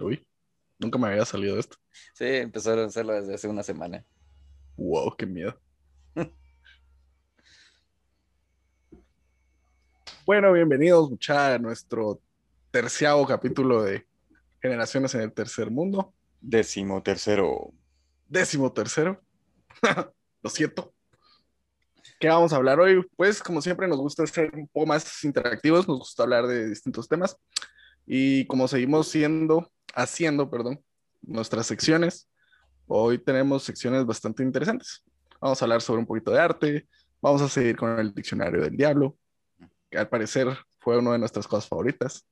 Uy, nunca me había salido esto. Sí, empezaron a hacerlo desde hace una semana. Wow, qué miedo. bueno, bienvenidos, muchachos, a nuestro terciavo capítulo de Generaciones en el Tercer Mundo. Décimo tercero. Décimo tercero. Lo siento. ¿Qué vamos a hablar hoy? Pues, como siempre, nos gusta ser un poco más interactivos, nos gusta hablar de distintos temas. Y como seguimos siendo, haciendo, perdón, nuestras secciones, hoy tenemos secciones bastante interesantes. Vamos a hablar sobre un poquito de arte, vamos a seguir con el diccionario del diablo, que al parecer fue una de nuestras cosas favoritas.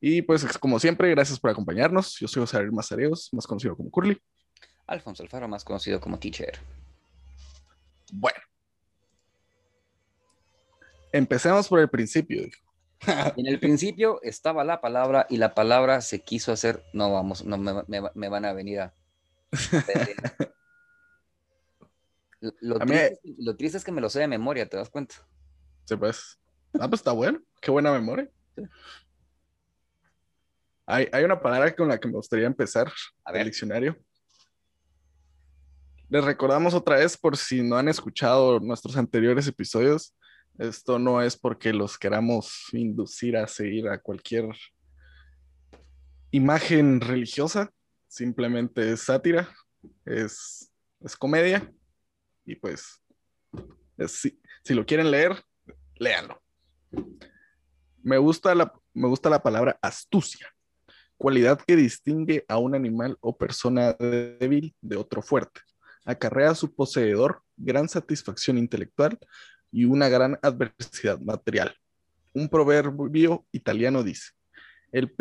Y pues, como siempre, gracias por acompañarnos. Yo soy José Mazareos, más conocido como Curly. Alfonso Alfaro, más conocido como Teacher. Bueno. Empecemos por el principio. en el principio estaba la palabra y la palabra se quiso hacer. No, vamos, no me, van a venir a. lo, triste, es que me lo sé de memoria, ¿te das cuenta? Sí, pues. Ah, pues está bueno. Qué buena memoria. Hay, hay, una palabra con la que me gustaría empezar el diccionario. Les recordamos otra vez, por si no han escuchado nuestros anteriores episodios, esto no es porque los queramos inducir a seguir a cualquier imagen religiosa, simplemente es sátira, es, es comedia y pues si, si, lo quieren leer, léanlo. Me gusta, la, me gusta la palabra astucia, cualidad que distingue a un animal o persona débil de otro fuerte. Acarrea a su poseedor gran satisfacción intelectual y una gran adversidad material. Un proverbio italiano dice, el,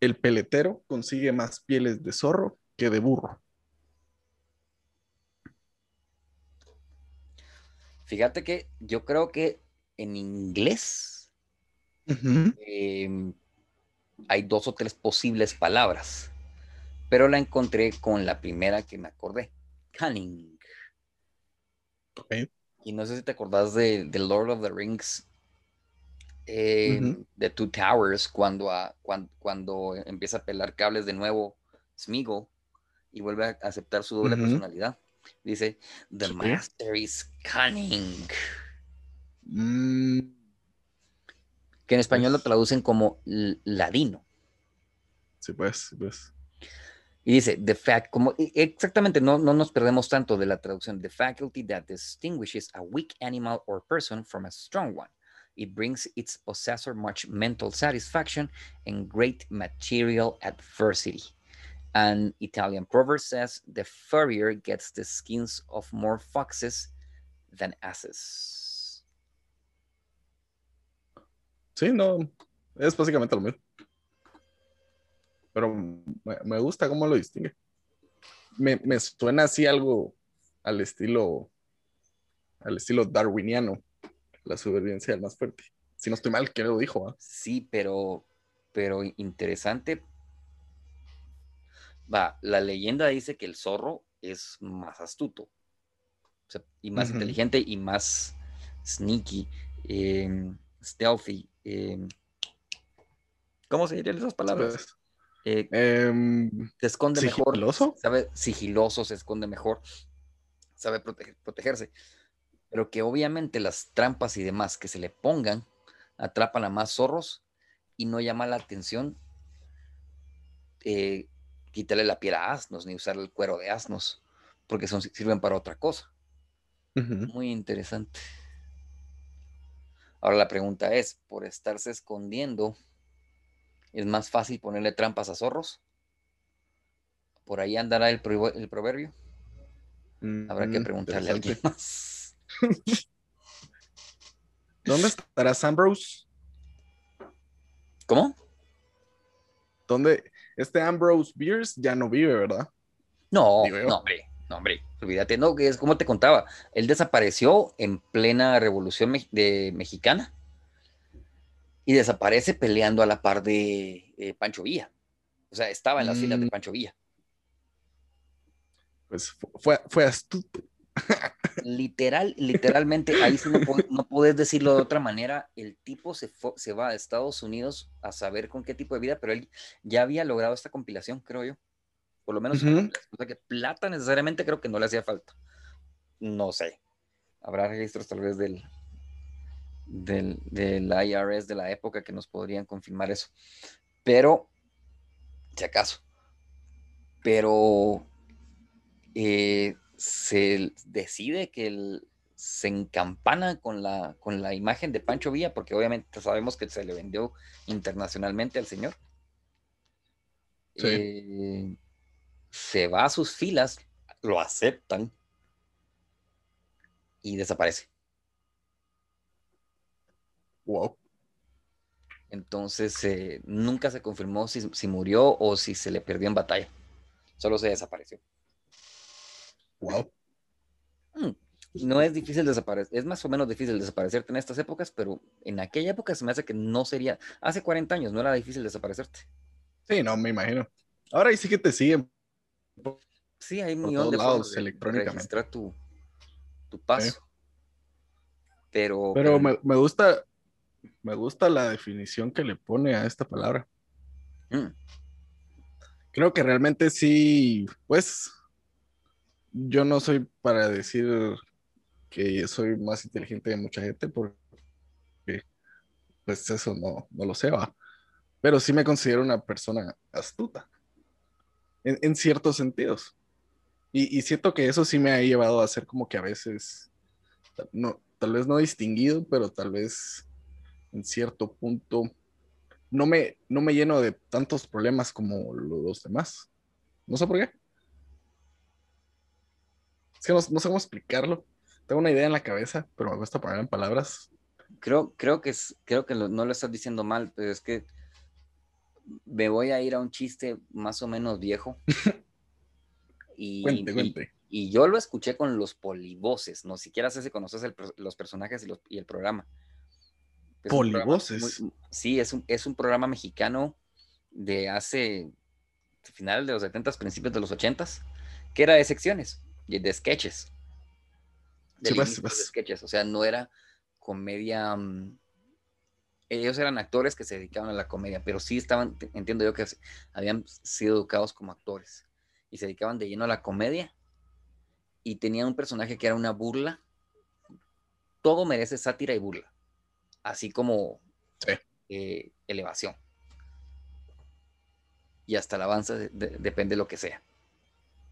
el peletero consigue más pieles de zorro que de burro. Fíjate que yo creo que en inglés em, hay dos o tres posibles palabras, pero la encontré con la primera que me acordé, cunning. Y no sé si te acordás de, The Lord of the Rings, eh, de Two Towers, cuando, cuando, empieza a pelar cables de nuevo Smeagol y vuelve a aceptar su doble personalidad. Dice, The Master is cunning. Mm. Que en español lo traducen como ladino. Sí, pues, pues. Y dice, the fact, como e, exactamente, no, no nos perdemos tanto de la traducción, the faculty that distinguishes a weak animal or person from a strong one. It brings its possessor much mental satisfaction and great material adversity. An Italian proverb says, the furrier gets the skins of more foxes than asses. Sí, no, es básicamente lo mismo pero me, gusta cómo lo distingue. Me, suena así algo al estilo, al estilo darwiniano, la supervivencia del más fuerte. Si no estoy mal, ¿qué lo dijo? Sí, pero, pero interesante. Va, la leyenda dice que el zorro es más astuto y más inteligente y más sneaky, em, stealthy. Em, ¿Cómo se dirían esas palabras? Eh, em, se esconde mejor. Sabe sigiloso, se esconde mejor. Sabe protegerse. Pero que obviamente las trampas y demás que se le pongan atrapan a más zorros y no llama la atención eh, quitarle la piel a asnos ni usar el cuero de asnos porque son, sirven para otra cosa. Muy interesante. Ahora la pregunta es, por estarse escondiendo, es más fácil ponerle trampas a zorros. Por ahí andará el, el proverbio. Habrá que mm, preguntarle a alguien más. ¿Dónde estará Ambrose? ¿Cómo? ¿Dónde? Este Ambrose Beers ya no vive, ¿verdad? No, no, hombre, no, hombre, olvídate, no, es como te contaba, él desapareció en plena revolución de, mexicana y desaparece peleando a la par de eh, Pancho Villa. O sea, estaba en las filas de mm. Pancho Villa. Pues fue, fue astuto. literal, literalmente, ahí sí no, no puedes decirlo de otra manera. El tipo se, se va a Estados Unidos a saber con qué tipo de vida, pero él ya había logrado esta compilación, creo yo. Por lo menos, o sea que plata necesariamente creo que no le hacía falta. No sé. Habrá registros tal vez del, del, del IRS de la época que nos podrían confirmar eso. Pero, si acaso. Pero eh, se decide que se encampana con la, con la imagen de Pancho Villa, porque obviamente sabemos que se le vendió internacionalmente al señor. Eh, se va a sus filas, lo aceptan y desaparece. Wow. Entonces eh, nunca se confirmó si, si, murió o si se le perdió en batalla. Solo se desapareció. Wow. Mm, no es difícil desaparecer, es más o menos difícil desaparecerte en estas épocas, pero en aquella época se me hace que no sería, hace 40 años no era difícil desaparecerte. Sí, no, me imagino. Ahora sí que te siguen. Sí, hay un millón de lados electrónicamente. tu, tu paso. Pero, pero, Me, me, gusta, me gusta la definición que le pone a esta palabra. Mm. Creo que realmente sí, pues yo no soy para decir que soy más inteligente de mucha gente porque pues eso no, no lo sé, ¿va? pero sí me considero una persona astuta en, ciertos sentidos. Y, y, siento que eso sí me ha llevado a ser como que a veces, no, tal vez no distinguido, pero tal vez en cierto punto no me, no me lleno de tantos problemas como los demás. No sé por qué. Es que no, sé cómo explicarlo. Tengo una idea en la cabeza, pero me cuesta poner en palabras. Creo, creo que, es, creo que no lo estás diciendo mal, pero es que me voy a ir a un chiste más o menos viejo. y, cuente, cuente. Y, yo lo escuché con los polivoces, no siquiera sé si conoces los personajes y, el programa. Polivoces. sí, es un, es un programa mexicano de hace finales de los 70, principios de los 80, que era de secciones de sketches. De, pues. sketches, o sea, no era comedia. Mm, ellos eran actores que se dedicaban a la comedia, pero sí estaban, entiendo yo que habían sido educados como actores y se dedicaban de lleno a la comedia y tenían un personaje que era una burla. Todo merece sátira y burla, así como eh, elevación. Y hasta la avanza depende de lo que sea.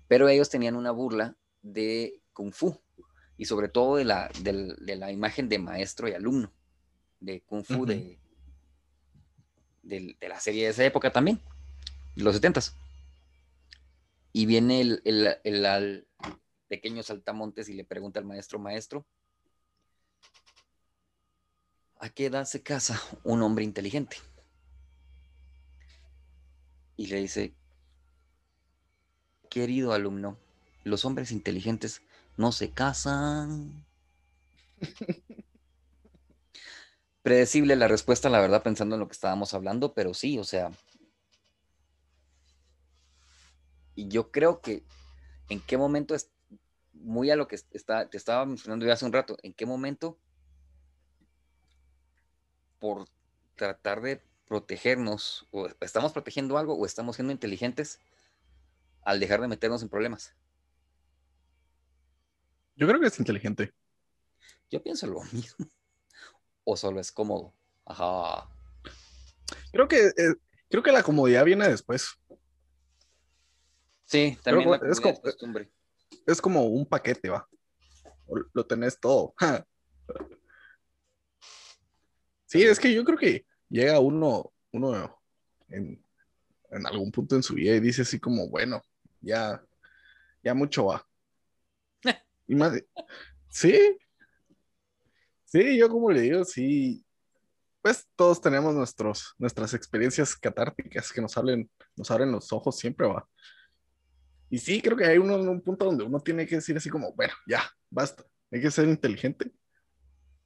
Pero ellos tenían una burla de Kung Fu y sobre todo de la, de, la imagen de maestro y alumno de Kung Fu de, de, la serie de esa época también, los setentas. Y viene el, el, pequeño saltamontes y le pregunta al maestro, maestro, ¿a qué edad se casa un hombre inteligente? Y le dice, querido alumno, los hombres inteligentes no se casan. Predecible la respuesta, la verdad, pensando en lo que estábamos hablando, pero sí, o sea. Y yo creo que en qué momento es muy a lo que está, te estaba mencionando yo hace un rato, en qué momento por tratar de protegernos, o estamos protegiendo algo o estamos siendo inteligentes al dejar de meternos en problemas. Yo creo que es inteligente. Yo pienso lo mismo. O solo es cómodo. Ajá. Creo que, eh, creo que la comodidad viene después. Sí, también es, como, costumbre. es como un paquete, va. Lo tenés todo. sí, es que yo creo que llega uno, uno en, en algún punto en su vida y dice así como, bueno, ya, ya mucho va. Y más, sí, sí, yo como le digo, sí, pues todos tenemos nuestros, nuestras experiencias catárticas que nos hablen, nos abren los ojos siempre, va. Y sí, creo que hay uno en un punto donde uno tiene que decir así como, bueno, ya, basta, hay que ser inteligente,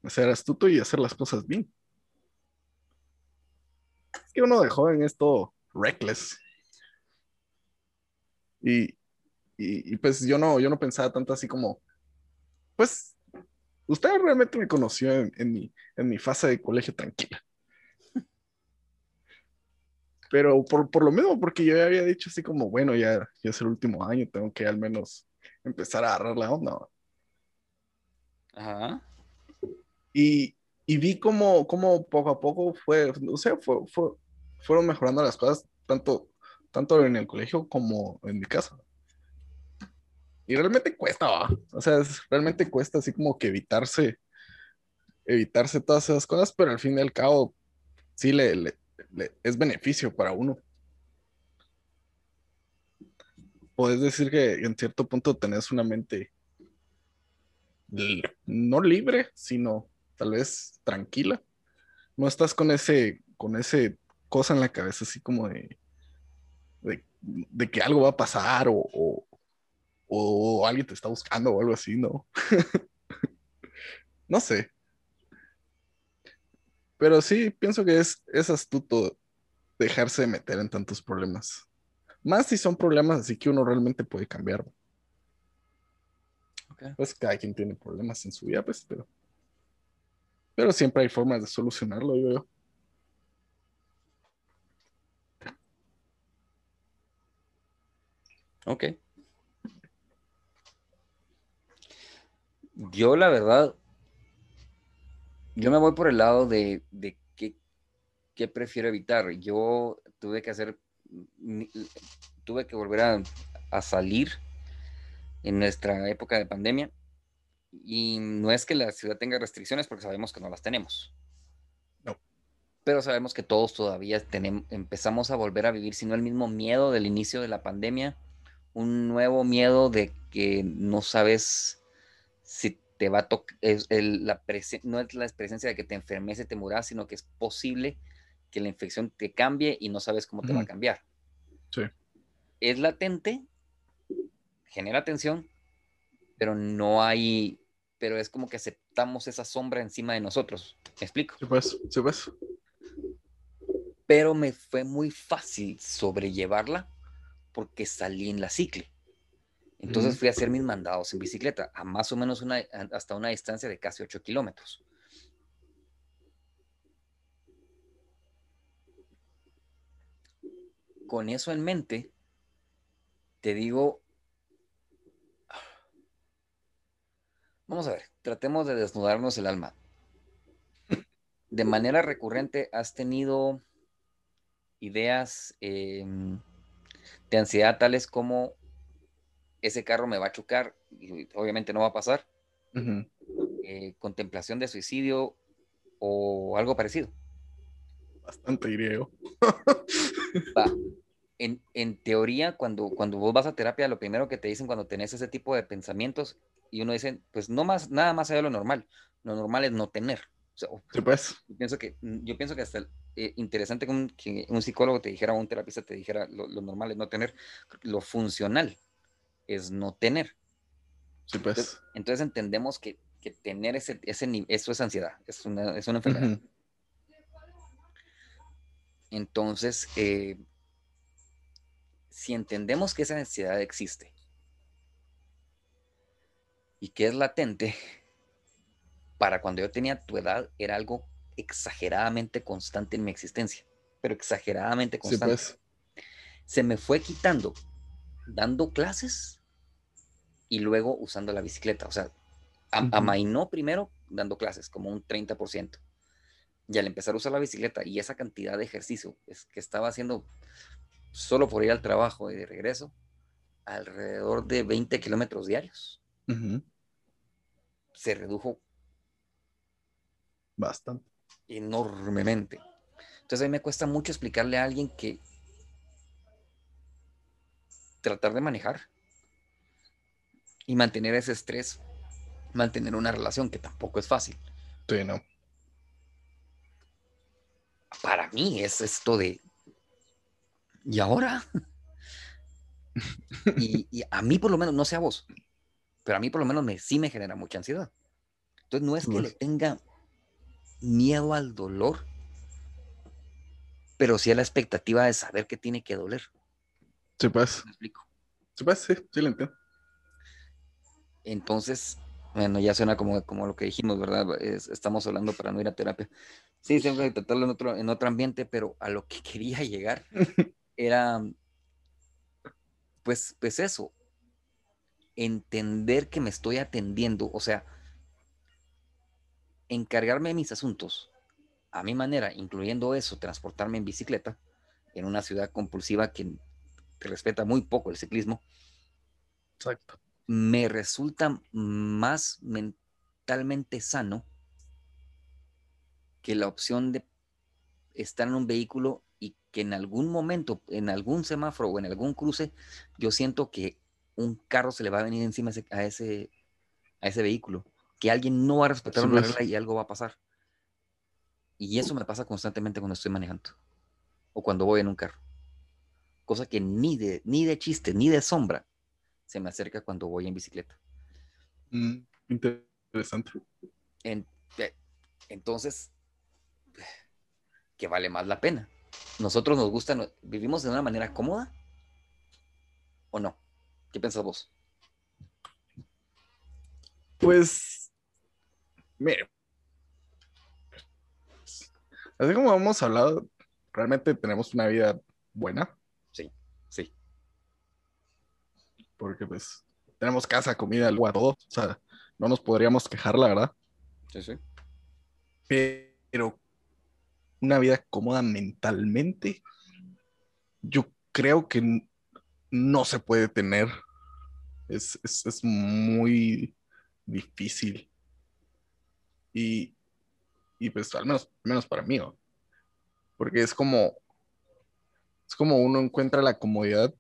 ser astuto y hacer las cosas bien. Es que uno de joven es todo reckless. Y, y, y, pues yo no, yo no pensaba tanto así como, pues, usted realmente me conoció en, mi, en mi fase de colegio tranquila. Pero por, por, lo mismo, porque yo ya había dicho así como, bueno, ya, ya es el último año, tengo que al menos empezar a agarrar la onda. Ajá. Y, y vi como, como poco a poco fue, o sea, fue, fueron mejorando las cosas, tanto, tanto en el colegio como en mi casa. Y realmente cuesta, ¿va? o sea, realmente cuesta así como que evitarse, evitarse todas esas cosas, pero al fin y al cabo, sí le, le, es beneficio para uno. Puedes decir que en cierto punto tenés una mente no libre, sino tal vez tranquila. No estás con ese, con ese cosa en la cabeza así como de, de, que algo va a pasar o, o, alguien te está buscando o algo así, ¿no? no sé. Pero sí, pienso que es, es astuto dejarse de meter en tantos problemas. Más si son problemas así que uno realmente puede cambiar. Pues cada quien tiene problemas en su vida, pues, pero. Pero siempre hay formas de solucionarlo, yo veo. Ok. Yo, la verdad, yo me voy por el lado de, de qué, prefiero evitar. Yo tuve que hacer, tuve que volver a salir en nuestra época de pandemia. Y no es que la ciudad tenga restricciones porque sabemos que no las tenemos. No. Pero sabemos que todos todavía tenemos, empezamos a volver a vivir, si no el mismo miedo del inicio de la pandemia, un nuevo miedo de que no sabes si te va a tocar, la no es la presencia de que te enfermes y te muras, sino que es posible que la infección te cambie y no sabes cómo te va a cambiar. Sí. Es latente, genera tensión, pero no hay, pero es como que aceptamos esa sombra encima de nosotros. ¿Me explico? Sí, pues, sí, pues. Pero me fue muy fácil sobrellevarla porque salí en la cicle. Entonces fui a hacer mis mandados en bicicleta a más o menos una, hasta una distancia de casi 8 kilómetros. Con eso en mente, te digo, Vamos a ver, tratemos de desnudarnos el alma. De manera recurrente, ¿has tenido ideas em, de ansiedad tales como ese carro me va a chocar y obviamente no va a pasar? Eh, ¿Contemplación de suicidio o algo parecido? Bastante griego. En, en, teoría, cuando, cuando vos vas a terapia, lo primero que te dicen cuando tenés ese tipo de pensamientos y uno dice, pues no más, nada más allá de lo normal. Lo normal es no tener. pues. Yo pienso que, yo pienso que hasta eh, interesante que un, psicólogo te dijera, o un terapista te dijera, lo, normal es no tener, lo funcional es no tener. Sí, pues. Entonces, entendemos que, tener ese, ese eso es ansiedad, es una, es una enfermedad. Entonces, eh, si entendemos que esa ansiedad existe y que es latente, para cuando yo tenía tu edad era algo exageradamente constante en mi existencia, pero exageradamente constante. pues. Se me fue quitando dando clases y luego usando la bicicleta. O sea, amainó primero dando clases, como un 30%. Y al empezar a usar la bicicleta y esa cantidad de ejercicio es que estaba haciendo solo por ir al trabajo y de regreso, alrededor de 20 kilómetros diarios se redujo bastante. Enormemente. Entonces a mí me cuesta mucho explicarle a alguien que tratar de manejar y mantener ese estrés, mantener una relación que tampoco es fácil. Sí, no. Para mí es esto de, ¿y ahora? y, y, a mí por lo menos, no sé a vos, pero a mí por lo menos me, sí me genera mucha ansiedad. Entonces no es que le tenga miedo al dolor, pero sí a la expectativa de saber que tiene que doler. Sí, pues. ¿Me explico? Sí, pues, sí, sí lo entiendo. Entonces, Bueno, ya suena como, como lo que dijimos, ¿verdad? estamos hablando para no ir a terapia. Sí, tengo que tratarlo en otro, en otro ambiente, pero a lo que quería llegar era, pues, pues eso, entender que me estoy atendiendo, o sea, encargarme de mis asuntos a mi manera, incluyendo eso, transportarme en bicicleta en una ciudad compulsiva que, respeta muy poco el ciclismo. Exacto me resulta más mentalmente sano que la opción de estar en un vehículo y que en algún momento, en algún semáforo o en algún cruce, yo siento que un carro se le va a venir encima a ese, a ese vehículo, que alguien no va a respetar una regla y algo va a pasar. Y eso me pasa constantemente cuando estoy manejando o cuando voy en un carro. Cosa que ni de, ni de chiste, ni de sombra se me acerca cuando voy en bicicleta. Mm, interesante. entonces, ¿qué vale más la pena? ¿Nosotros nos gusta, vivimos de una manera cómoda o no? ¿Qué piensas vos? Pues, mire, así como hemos hablado, realmente tenemos una vida buena. Sí, sí porque pues tenemos casa, comida, agua, todo. O sea, no nos podríamos quejar, la verdad. Sí, sí. Pero una vida cómoda mentalmente, yo creo que no se puede tener. Es, muy difícil. Y, y pues al menos, menos para mí, porque es como, es como uno encuentra la comodidad,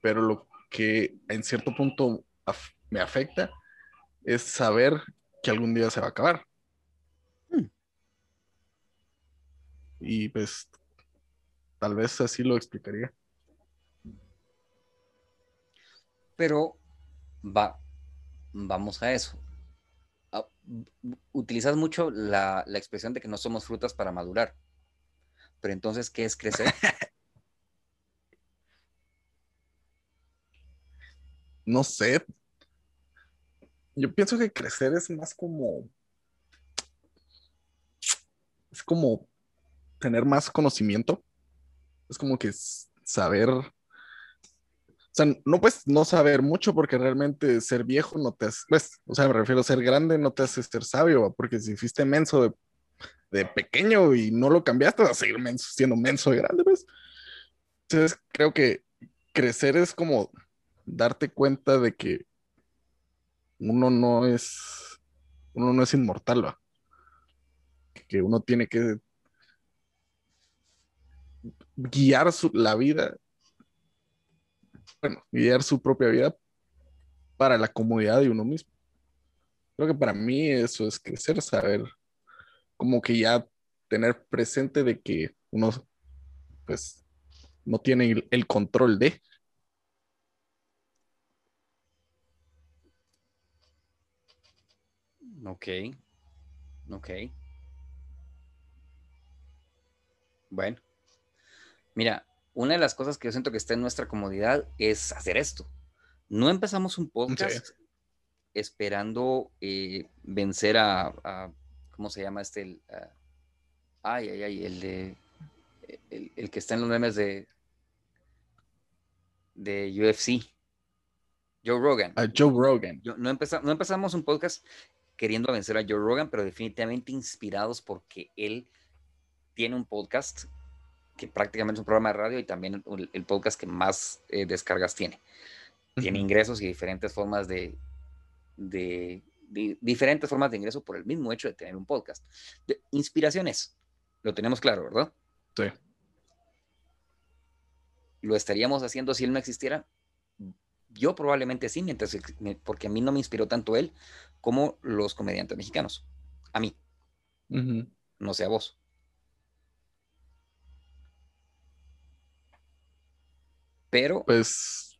pero lo que en cierto punto me afecta es saber que algún día se va a acabar. Hmm. Y pues tal vez así lo explicaría. Pero va, vamos a eso. Ah, utilizas mucho la, la expresión de que no somos frutas para madurar. Pero entonces, ¿qué es crecer? no sé. Yo pienso que crecer es más como. Es como tener más conocimiento. Es como que saber. O sea, no puedes no saber mucho porque realmente ser viejo no te hace. Pues, o sea, me refiero a ser grande no te hace ser sabio, porque si fuiste menso de, de pequeño y no lo cambiaste, vas a seguir siendo menso de grande, pues. Entonces, creo que crecer es como darte cuenta de que uno no es, uno no es inmortal, ¿va? que uno tiene que guiar su, la vida, bueno, guiar su propia vida para la comodidad de uno mismo. Creo que para mí eso es crecer, saber como que ya tener presente de que uno pues no tiene el control de. Ok. Ok. Bueno. Mira, una de las cosas que yo siento que está en nuestra comodidad es hacer esto. No empezamos un podcast esperando eh, vencer a, ¿cómo se llama este? ay, ay, ay, el de, el, que está en los memes de, de UFC. Joe Rogan. Joe Rogan. no, no empezamos un podcast queriendo vencer a Joe Rogan, pero definitivamente inspirados porque él tiene un podcast que prácticamente es un programa de radio y también el, podcast que más eh, descargas tiene. Tiene ingresos y diferentes formas de, de, diferentes formas de ingreso por el mismo hecho de tener un podcast. inspiraciones, lo tenemos claro, ¿verdad? Sí. ¿Lo estaríamos haciendo si él no existiera? Yo probablemente sí, mientras, porque a mí no me inspiró tanto él como los comediantes mexicanos. A mí. No sé a vos. Pero. Pues.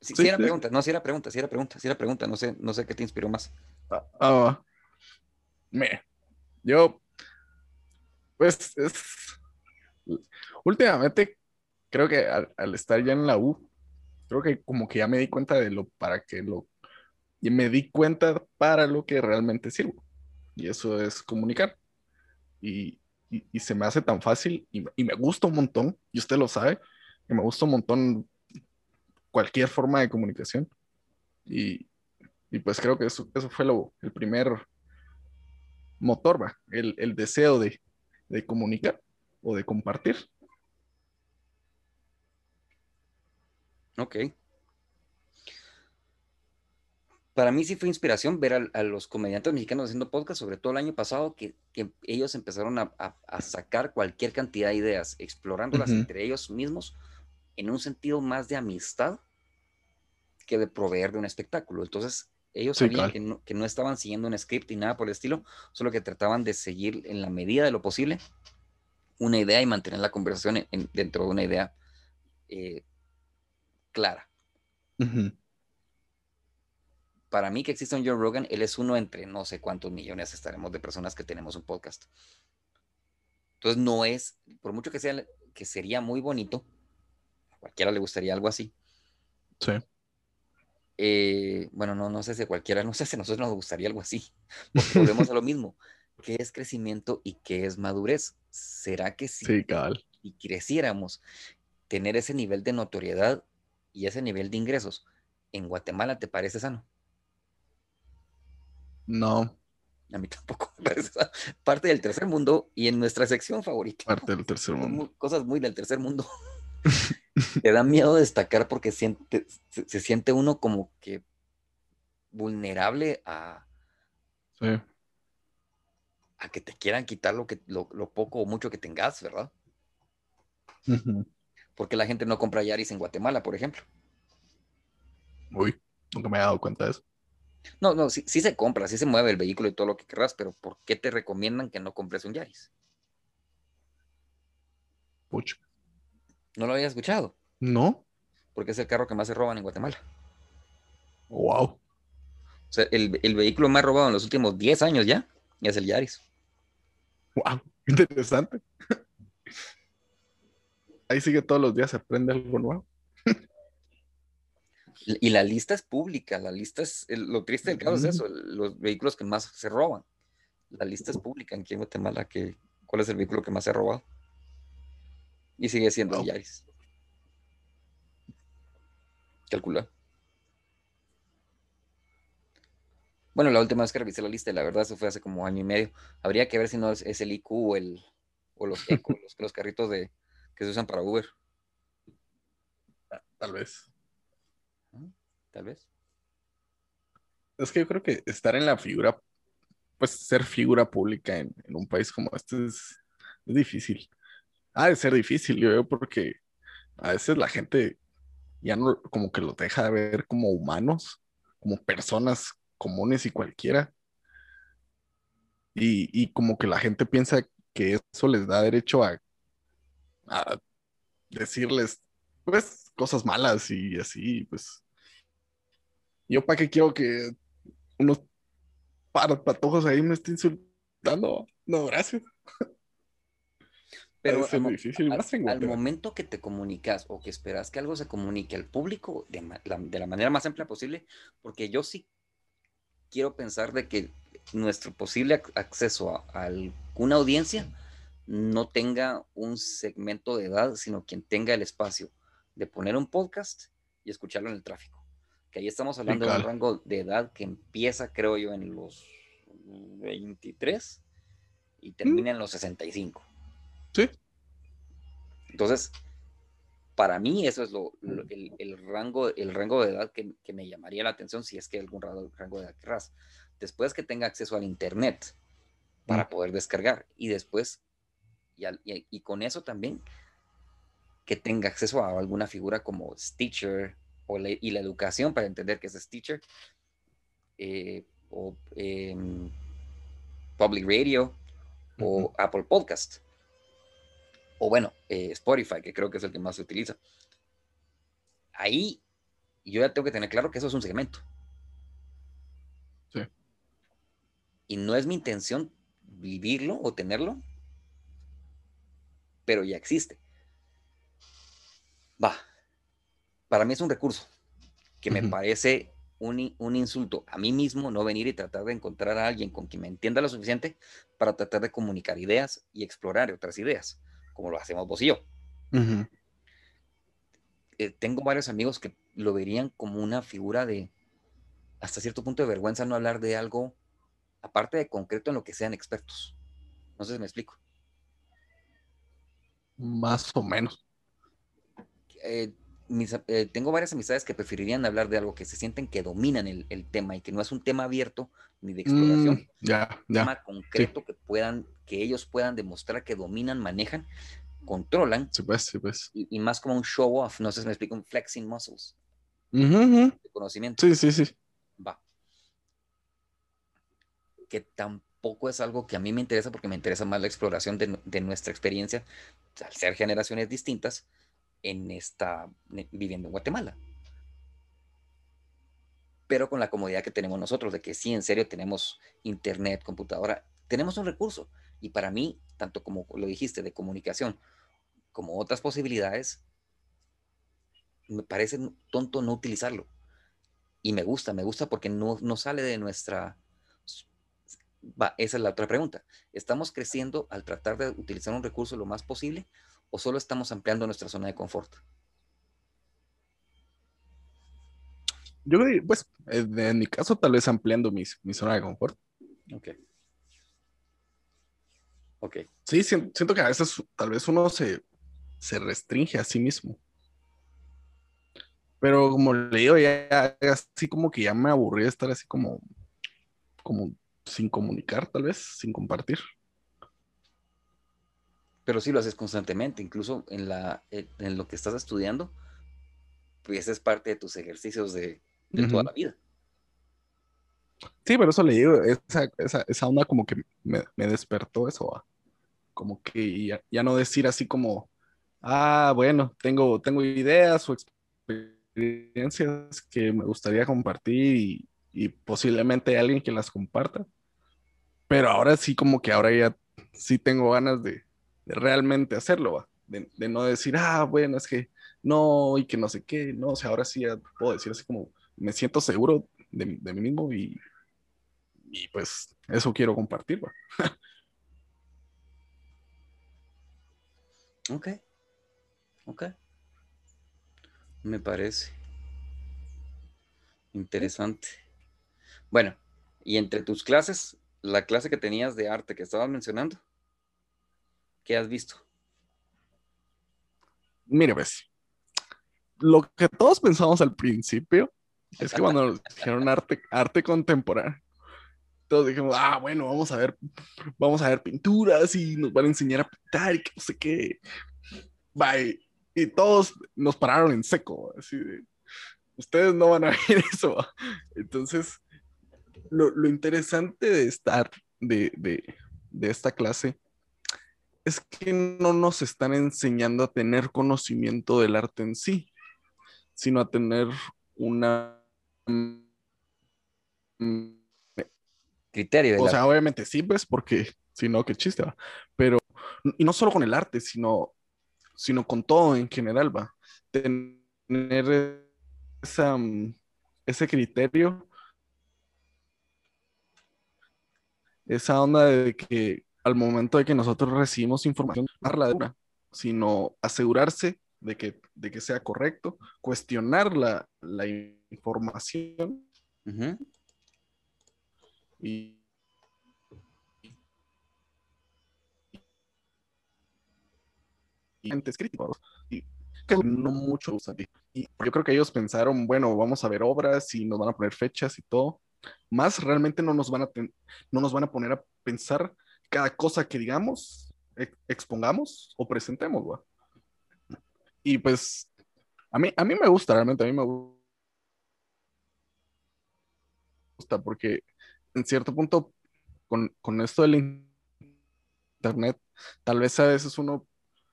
Si, era pregunta, no, si era pregunta, si era pregunta, si era pregunta, no sé, no sé qué te inspiró más. Ah, ah me, yo, pues, es, últimamente, creo que al, estar ya en la U, creo que como que ya me di cuenta de lo para qué lo y me di cuenta para lo que realmente sirvo. Y eso es comunicar. Y, se me hace tan fácil y, me gusta un montón, y usted lo sabe, que me gusta un montón cualquier forma de comunicación. Y, pues creo que eso, eso fue lo, el primer motor, ¿va? El, el deseo de, de comunicar o de compartir. Ok. Para mí sí fue inspiración ver a, los comediantes mexicanos haciendo podcast, sobre todo el año pasado, que, ellos empezaron a, sacar cualquier cantidad de ideas, explorándolas entre ellos mismos en un sentido más de amistad que de proveer de un espectáculo. Entonces, ellos sabían que, no, estaban siguiendo un script ni nada por el estilo, solo que trataban de seguir en la medida de lo posible una idea y mantener la conversación dentro de una idea eh, clara. Para mí que existe un Joe Rogan, él es uno entre no sé cuántos millones estaremos de personas que tenemos un podcast. Entonces no es, por mucho que sea, que sería muy bonito, cualquiera le gustaría algo así. Sí. Eh, bueno, no, no sé si cualquiera, no sé si a nosotros nos gustaría algo así, porque volvemos a lo mismo. ¿Qué es crecimiento y qué es madurez? ¿Será que si sí, y creciéramos, tener ese nivel de notoriedad y ese nivel de ingresos en Guatemala te parece sano? No. A mí tampoco me parece sano. Parte del tercer mundo y en nuestra sección favorita. Parte del tercer mundo. Cosas muy del tercer mundo. te da miedo destacar porque siente, se, siente uno como que vulnerable a, a que te quieran quitar lo, que, lo, poco o mucho que tengas, ¿verdad? Porque la gente no compra Yaris en Guatemala, por ejemplo. Uy, nunca me he dado cuenta de eso. No, no, sí, se compra, sí se mueve el vehículo y todo lo que querrás, pero ¿por qué te recomiendan que no compres un Yaris? Pucha. ¿No lo había escuchado? No. Porque es el carro que más se roban en Guatemala. Wow. O sea, el, el vehículo más robado en los últimos 10 años ya es el Yaris. Wow, interesante. Ahí sigue todos los días, se aprende algo nuevo. Y la lista es pública, la lista es, lo triste del caso es eso, los vehículos que más se roban. La lista es pública aquí en Guatemala, que, ¿cuál es el vehículo que más se ha robado? Y sigue siendo el Yaris. Calcula. Bueno, la última vez que revisé la lista, la verdad, eso fue hace como año y medio. Habría que ver si no es, el IQ o, el, o los ecos, los, carritos de, que se usan para Uber. Ah, tal vez. Tal vez. Es que yo creo que estar en la figura, pues ser figura pública en, un país como este es, difícil. Ha de ser difícil, yo veo, porque a veces la gente ya no, como que los deja de ver como humanos, como personas comunes y cualquiera. Y, como que la gente piensa que eso les da derecho a, a decirles, pues, cosas malas y así, pues. Yo para qué quiero que unos patojos ahí me estén insultando. No, gracias. Pero al, difícil, al, momento que te comunicas o que esperas que algo se comunique al público de, de la manera más amplia posible, porque yo sí quiero pensar de que nuestro posible acceso a, alguna audiencia no tenga un segmento de edad, sino quien tenga el espacio de poner un podcast y escucharlo en el tráfico. Que ahí estamos hablando de un rango de edad que empieza, creo yo, en los 23 y termina en los 65. Sí. Entonces, para mí eso es lo, el, rango, el rango de edad que, me llamaría la atención si es que algún rango, rango de edad querrás. Después que tenga acceso al Internet para poder descargar y después, y, y, con eso también, que tenga acceso a alguna figura como Stitcher o y la educación para entender que es Stitcher eh, o em, Public Radio o Apple Podcast o bueno, eh, Spotify, que creo que es el que más se utiliza. Ahí yo ya tengo que tener claro que eso es un segmento. Sí. Y no es mi intención vivirlo o tenerlo, pero ya existe. Va, para mí es un recurso que me parece un, un, insulto a mí mismo no venir y tratar de encontrar a alguien con quien me entienda lo suficiente para tratar de comunicar ideas y explorar otras ideas, como lo hacemos vos y yo. Eh, tengo varios amigos que lo verían como una figura de, hasta cierto punto de vergüenza no hablar de algo, aparte de concreto en lo que sean expertos. No sé si me explico. Más o menos. Eh, eh, tengo varias amistades que preferirían hablar de algo que se sienten que dominan el, tema y que no es un tema abierto ni de exploración. Mm, ya, un tema concreto que puedan, que ellos puedan demostrar que dominan, manejan, controlan. Sí, pues, sí, pues. Y, más como un show off, no sé si me explico, un flexing muscles. De conocimiento. Sí, sí, sí. Va. Que tampoco es algo que a mí me interesa porque me interesa más la exploración de, de nuestra experiencia al ser generaciones distintas en esta, viviendo en Guatemala. Pero con la comodidad que tenemos nosotros, de que sí, en serio, tenemos internet, computadora, tenemos un recurso. Y para mí, tanto como lo dijiste, de comunicación, como otras posibilidades, me parece tonto no utilizarlo. Y me gusta, me gusta porque no, no sale de nuestra... Va, esa es la otra pregunta. ¿Estamos creciendo al tratar de utilizar un recurso lo más posible o solo estamos ampliando nuestra zona de confort? Yo pues, en mi caso, tal vez ampliando mi, mi zona de confort. Ok. Ok. Sí, siento que a veces tal vez uno se, se restringe a sí mismo. Pero como le digo, ya así como que ya me aburrí de estar así como, como sin comunicar, tal vez, sin compartir pero sí lo haces constantemente, incluso en, la, eh, en lo que estás estudiando, pues es parte de tus ejercicios de, toda la vida. Sí, pero eso le digo, esa, esa, esa onda como que me, despertó eso, como que ya, no decir así como, ah, bueno, tengo, tengo ideas o experiencias que me gustaría compartir y, y posiblemente hay alguien que las comparta, pero ahora sí como que ahora ya sí tengo ganas de, realmente hacerlo, De, no decir, ah, bueno, es que no, y que no sé qué, no, o sea, ahora sí puedo decir así como, me siento seguro de, mí mismo y, y pues eso quiero compartir, ¿va? ok, ok, me parece interesante. Bueno, y entre tus clases, la clase que tenías de arte que estabas mencionando, ¿Qué has visto? Mire, pues, lo que todos pensamos al principio es que cuando dijeron arte, arte contemporáneo, todos dijimos, ah, bueno, vamos a ver, vamos a ver pinturas y nos van a enseñar a pintar y que no sé qué. Bye. Y todos nos pararon en seco, así de, ustedes no van a ver eso. Entonces, lo, lo interesante de estar, de, de, de esta clase, es que no nos están enseñando a tener conocimiento del arte en sí, sino a tener una... Criterio. O sea, obviamente sí, pues, porque si no, qué chiste va. Pero, y no solo con el arte, sino, sino con todo en general, va. Tener esa, ese criterio, esa onda de que al momento de que nosotros recibimos información, no sino asegurarse de que, de que sea correcto, cuestionar la, la información. Y, y críticos y que no mucho y yo creo que ellos pensaron bueno vamos a ver obras y nos van a poner fechas y todo. Más realmente no nos van a no nos van a poner a pensar cada cosa que digamos, expongamos o presentemos, güey. Y pues, a mí, a mí me gusta, realmente, a mí me gusta, porque en cierto punto, con, con esto del internet, tal vez a veces uno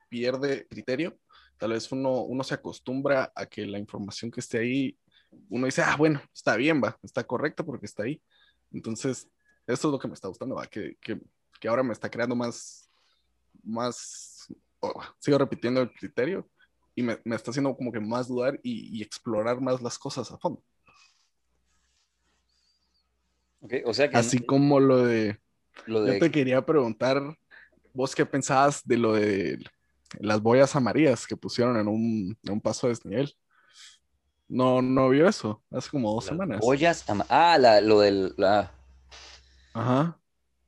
pierde criterio, tal vez uno, uno se acostumbra a que la información que esté ahí, uno dice, ah, bueno, está bien, va, está correcta porque está ahí. Entonces, eso es lo que me está gustando, va, que, que que ahora me está creando más, más, oh, sigo repitiendo el criterio y me, me, está haciendo como que más dudar y, explorar más las cosas a fondo. o sea que Así como lo de, lo Yo te quería preguntar, vos qué pensabas de lo de las boyas amarillas que pusieron en un, en un paso de desnivel. No, no vio eso, hace como dos las semanas. ama- Ah, la- lo del. La... Ajá.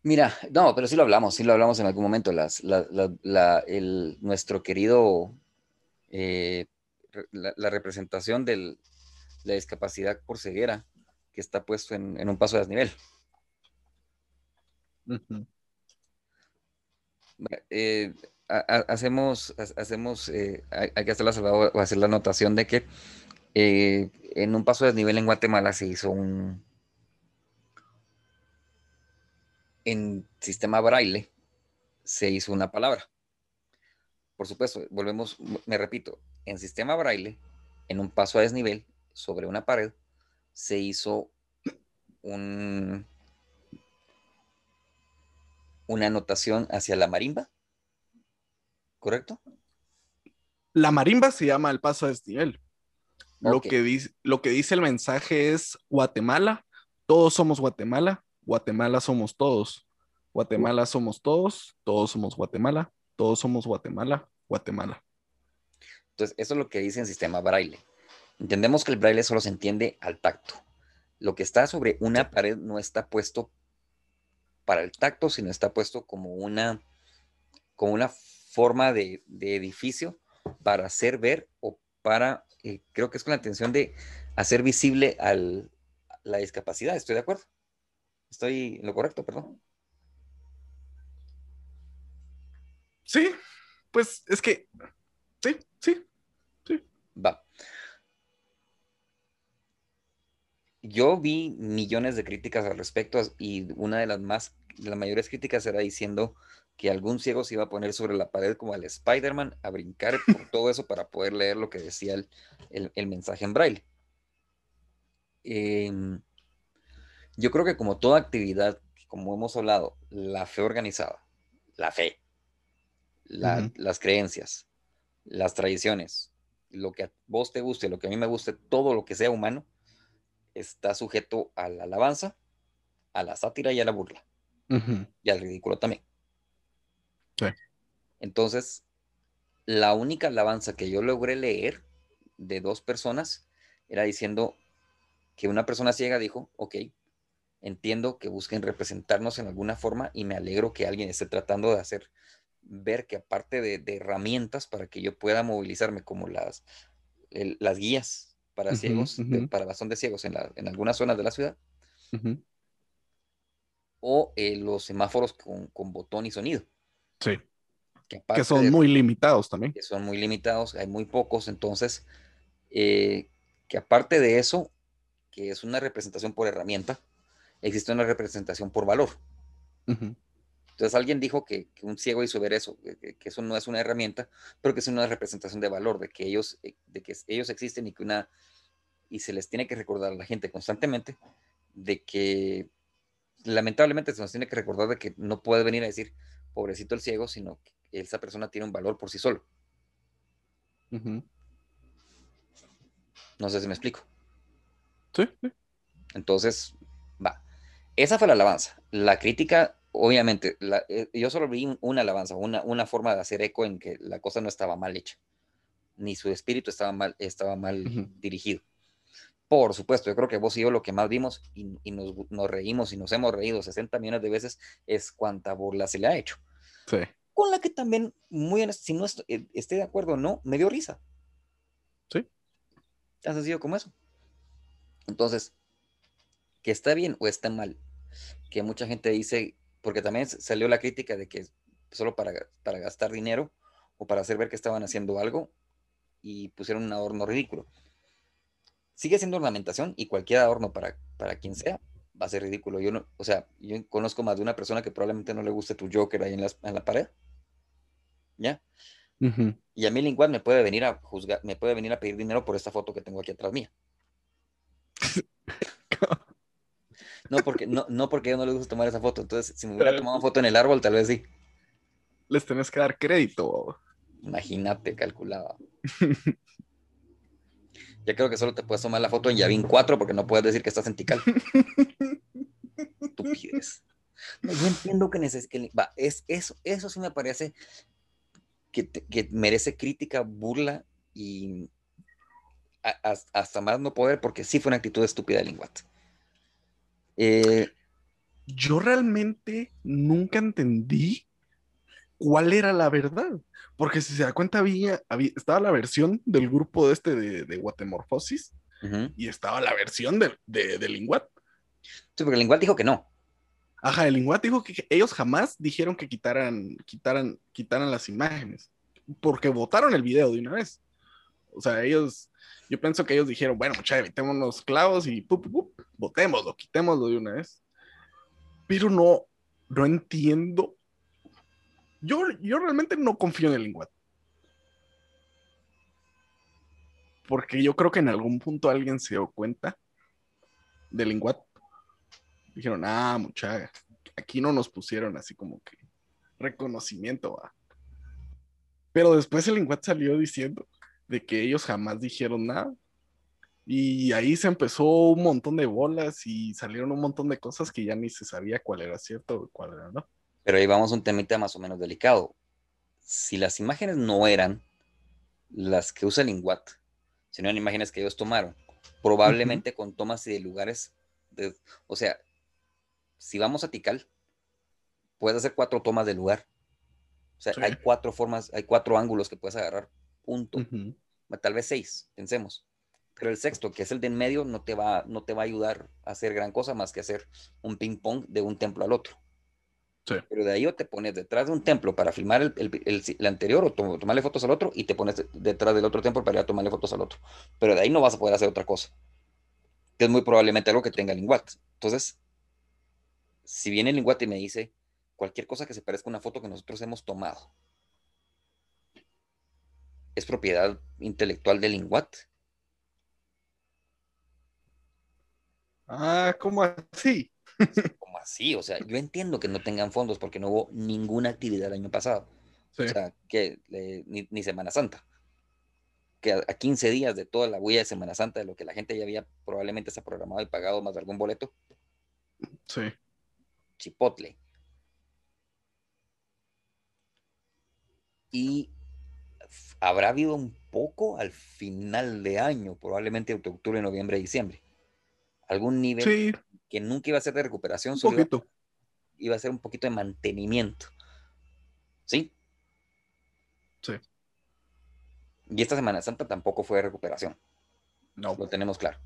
Mira, no, pero sí lo hablamos, sí lo hablamos en algún momento. Las, la, la- la- el, nuestro querido. eh, la, representación de la discapacidad por ceguera que está puesto en, en un paso de desnivel. Eh, ha- ha- hacemos, ha- hacemos eh, hay, que hacer la salvado- o hacer la anotación de que eh, en un paso de desnivel en Guatemala se hizo un en sistema braille se hizo una palabra. Por supuesto, volvemos, me repito, en sistema braille, en un paso a desnivel sobre una pared, se hizo un, una anotación hacia la marimba, ¿correcto? La marimba se llama el paso de desnivel. Lo, que dice, lo que dice el mensaje es Guatemala, todos somos Guatemala, Guatemala somos todos. Guatemala somos todos, todos somos Guatemala, todos somos Guatemala, Guatemala. Entonces, eso es lo que dice en sistema braille. Entendemos que el braille solo se entiende al tacto. Lo que está sobre una pared no está puesto para el tacto, sino está puesto como una, como una forma de, de edificio para hacer ver o para, eh, creo que es con la intención de hacer visible al, la discapacidad. ¿Estoy de acuerdo? Estoy en lo correcto, perdón. Sí, pues es que, sí, sí, Va. Yo vi millones de críticas al respecto y una de las más, de las mayores críticas era diciendo que algún ciego se iba a poner sobre la pared como al Spider-Man a brincar por todo eso para poder leer lo que decía el, el- el mensaje en braille. Em, yo creo que como toda actividad, como hemos hablado, la fe organizada, la fe, la- las creencias, las tradiciones, lo que a vos te guste, lo que a mí me guste, todo lo que sea humano, está sujeto a la alabanza, a la sátira y a la burla, y al ridículo también. Sí. Entonces, la única alabanza que yo logré leer de dos personas era diciendo que una persona ciega dijo, ok, entiendo que busquen representarnos en alguna forma y me alegro que alguien esté tratando de hacer ver que aparte de, de herramientas para que yo pueda movilizarme como las, el- las guías para Ujú, ciegos, de- ujú. para bastón de ciegos en, la- en algunas zonas de la ciudad, o eh, los semáforos con, con botón y sonido, Sí, que, son de- muy limitados también. que son muy limitados, hay muy pocos, entonces, eh, que aparte de eso, que es una representación por herramienta, existe una representación por valor. Entonces alguien dijo que, que un ciego hizo ver eso, que, eso no es una herramienta, pero que es una representación de valor, de que ellos, eh, de que ellos existen y que una y se les tiene que recordar a la gente constantemente de que lamentablemente se nos tiene que recordar de que no puede venir a decir pobrecito el ciego, sino que esa persona tiene un valor por sí solo. No sé si me explico. Sí. Entonces. Esa fue la alabanza. La crítica, obviamente, la- eh, yo solo vi un- una alabanza, una, una forma de hacer eco en que la cosa no estaba mal hecha, ni su espíritu estaba mal, estaba mal dirigido. Por supuesto, yo creo que vos y yo lo que más vimos y, y nos, nos reímos y nos hemos reído 60 millones de veces es cuánta burla se le ha hecho. Sí. Con la que también, muy honest- si no est- eh, esté de acuerdo o no, me dio risa. Sí. Tan sencillo como eso. Entonces, que está bien o está mal, que mucha gente dice, porque también salió la crítica de que solo para, para gastar dinero o para hacer ver que estaban haciendo algo y pusieron un adorno ridículo. Sigue siendo ornamentación y cualquier adorno para, para quien sea va a ser ridículo. Yo no, o sea, yo conozco más de una persona que probablemente no le guste tu Joker ahí en, las- en la pared. ¿Ya? Y a mí Linguad me puede venir a juzgar, me puede venir a pedir dinero por esta foto que tengo aquí atrás mía. No porque, no, no porque ellos no les gusta tomar esa foto. Entonces, si me hubiera tomado una foto en el árbol, tal vez sí. Les tenés que dar crédito. Imagínate, calculaba. Ya creo que solo te puedes tomar la foto en Yavin 4 porque no puedes decir que estás en Tikal. estupidez. yo entiendo que necesita. Va, es, eso, eso sí me parece que, que merece crítica, burla y hasta más no poder, porque sí fue una actitud estúpida de Linguat. Eh, yo realmente nunca entendí cuál era la verdad. Porque si se da cuenta, había, estaba la versión del grupo de este de, de Guatemorfosis y estaba la versión de, de, Linguat. Sí, porque Linguat dijo que no. Ajá, el Linguat dijo que ellos jamás dijeron que quitaran, quitaran, quitaran las imágenes. Porque votaron el video de una vez. O sea, ellos, yo pienso que ellos dijeron, bueno, muchachos, evitemos los clavos y pup, pup, votémoslo, quitémoslo de una vez. Pero no, no entiendo yo, realmente no confío en el Linguat. Porque yo creo que en algún punto alguien se dio cuenta del Linguat. Dijeron, ah, muchacha, aquí no nos pusieron así como que reconocimiento. Pero después el Linguat salió diciendo de que ellos jamás dijeron nada. Y ahí se empezó un montón de bolas y salieron un montón de cosas que ya ni se sabía cuál era cierto o cuál era no. Pero ahí vamos a un temita más o menos delicado. Si las imágenes no eran las que usa Linguat, sino eran imágenes que ellos tomaron, probablemente con tomas y de lugares, de, o sea, si vamos a Tikal, puedes hacer cuatro tomas de lugar. O sea, hay cuatro formas, hay cuatro ángulos que puedes agarrar, punto. Tal vez seis, pensemos. Pero el sexto, que es el de en medio, no te, va, no te va a ayudar a hacer gran cosa más que hacer un ping-pong de un templo al otro. Pero de ahí o te pones detrás de un templo para filmar el, anterior o tomarle fotos al otro y te pones detrás del otro templo para ir a tomarle fotos al otro. Pero de ahí no vas a poder hacer otra cosa. Que es muy probablemente algo que tenga Linguat. Entonces, si viene Linguat y me dice cualquier cosa que se parezca a una foto que nosotros hemos tomado, ¿es propiedad intelectual de Linguat? Ah, ¿cómo así? como así? O sea, yo entiendo que no tengan fondos porque no hubo ninguna actividad el año pasado. O sea, que ni, Semana Santa. Que a, 15 días de toda la huella de Semana Santa, de lo que la gente ya había probablemente se programado y pagado más de algún boleto. Sí. Chipotle. Y habrá habido un poco al final de año, probablemente octubre, noviembre, diciembre. Algún nivel sí que nunca iba a ser de recuperación, un poquito. Iba, a ser un poquito de mantenimiento. ¿Sí? Sí. Y esta Semana Santa tampoco fue de recuperación. No. Lo tenemos claro.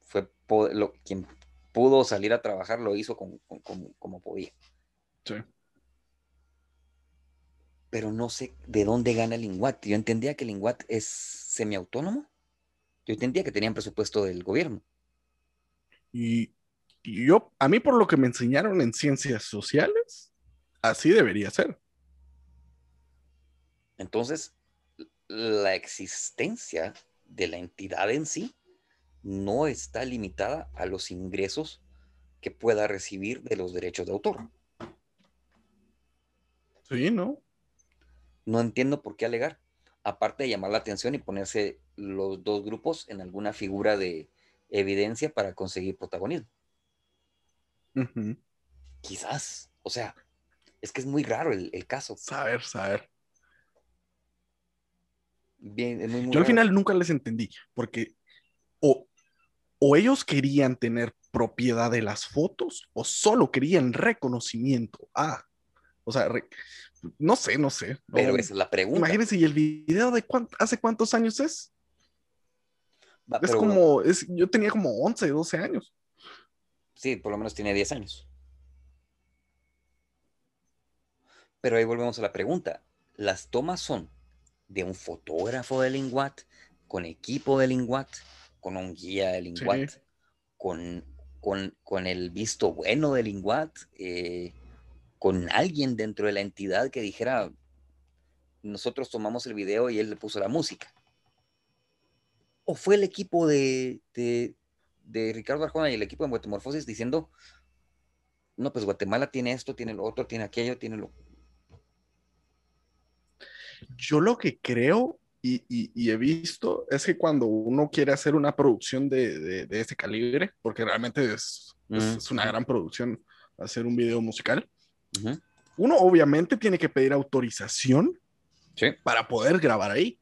Fue lo, quien pudo salir a trabajar lo hizo como, como, podía. Sí. Pero no sé de dónde gana el Linguat. Yo entendía que el Linguat es semiautónomo. Yo entendía que tenían presupuesto del gobierno. Y, yo, a mí por lo que me enseñaron en ciencias sociales, así debería ser. Entonces, la existencia de la entidad en sí no está limitada a los ingresos que pueda recibir de los derechos de autor. Sí, ¿no? No entiendo por qué alegar, aparte de llamar la atención y ponerse los dos grupos en alguna figura de, evidencia para conseguir protagonismo. Quizás, o sea, es que es muy raro el, caso. Saber, saber. Bien, Yo al final nunca les entendí, porque o, o ellos querían tener propiedad de las fotos o solo querían reconocimiento. Ah, o sea, no sé, no sé. Pero esa es la pregunta. Imagínense, ¿y el video de hace cuántos años es? Es como, es, yo tenía como 11, 12 años. Sí, por lo menos tiene 10 años. Pero ahí volvemos a la pregunta. ¿Las tomas son de un fotógrafo de Linguat, con equipo de Linguat, con un guía de Linguat, con, con, el visto bueno de Linguat, eh, con alguien dentro de la entidad que dijera, nosotros tomamos el video y él le puso la música? ¿O fue el equipo de, Ricardo Arjona y el equipo de Guatemorfosis diciendo, no, pues Guatemala tiene esto, tiene lo otro, tiene aquello, tiene lo... Yo lo que creo y, he visto es que cuando uno quiere hacer una producción de, ese calibre, porque realmente es es, una gran producción hacer un video musical. Uno obviamente tiene que pedir autorización para poder grabar ahí.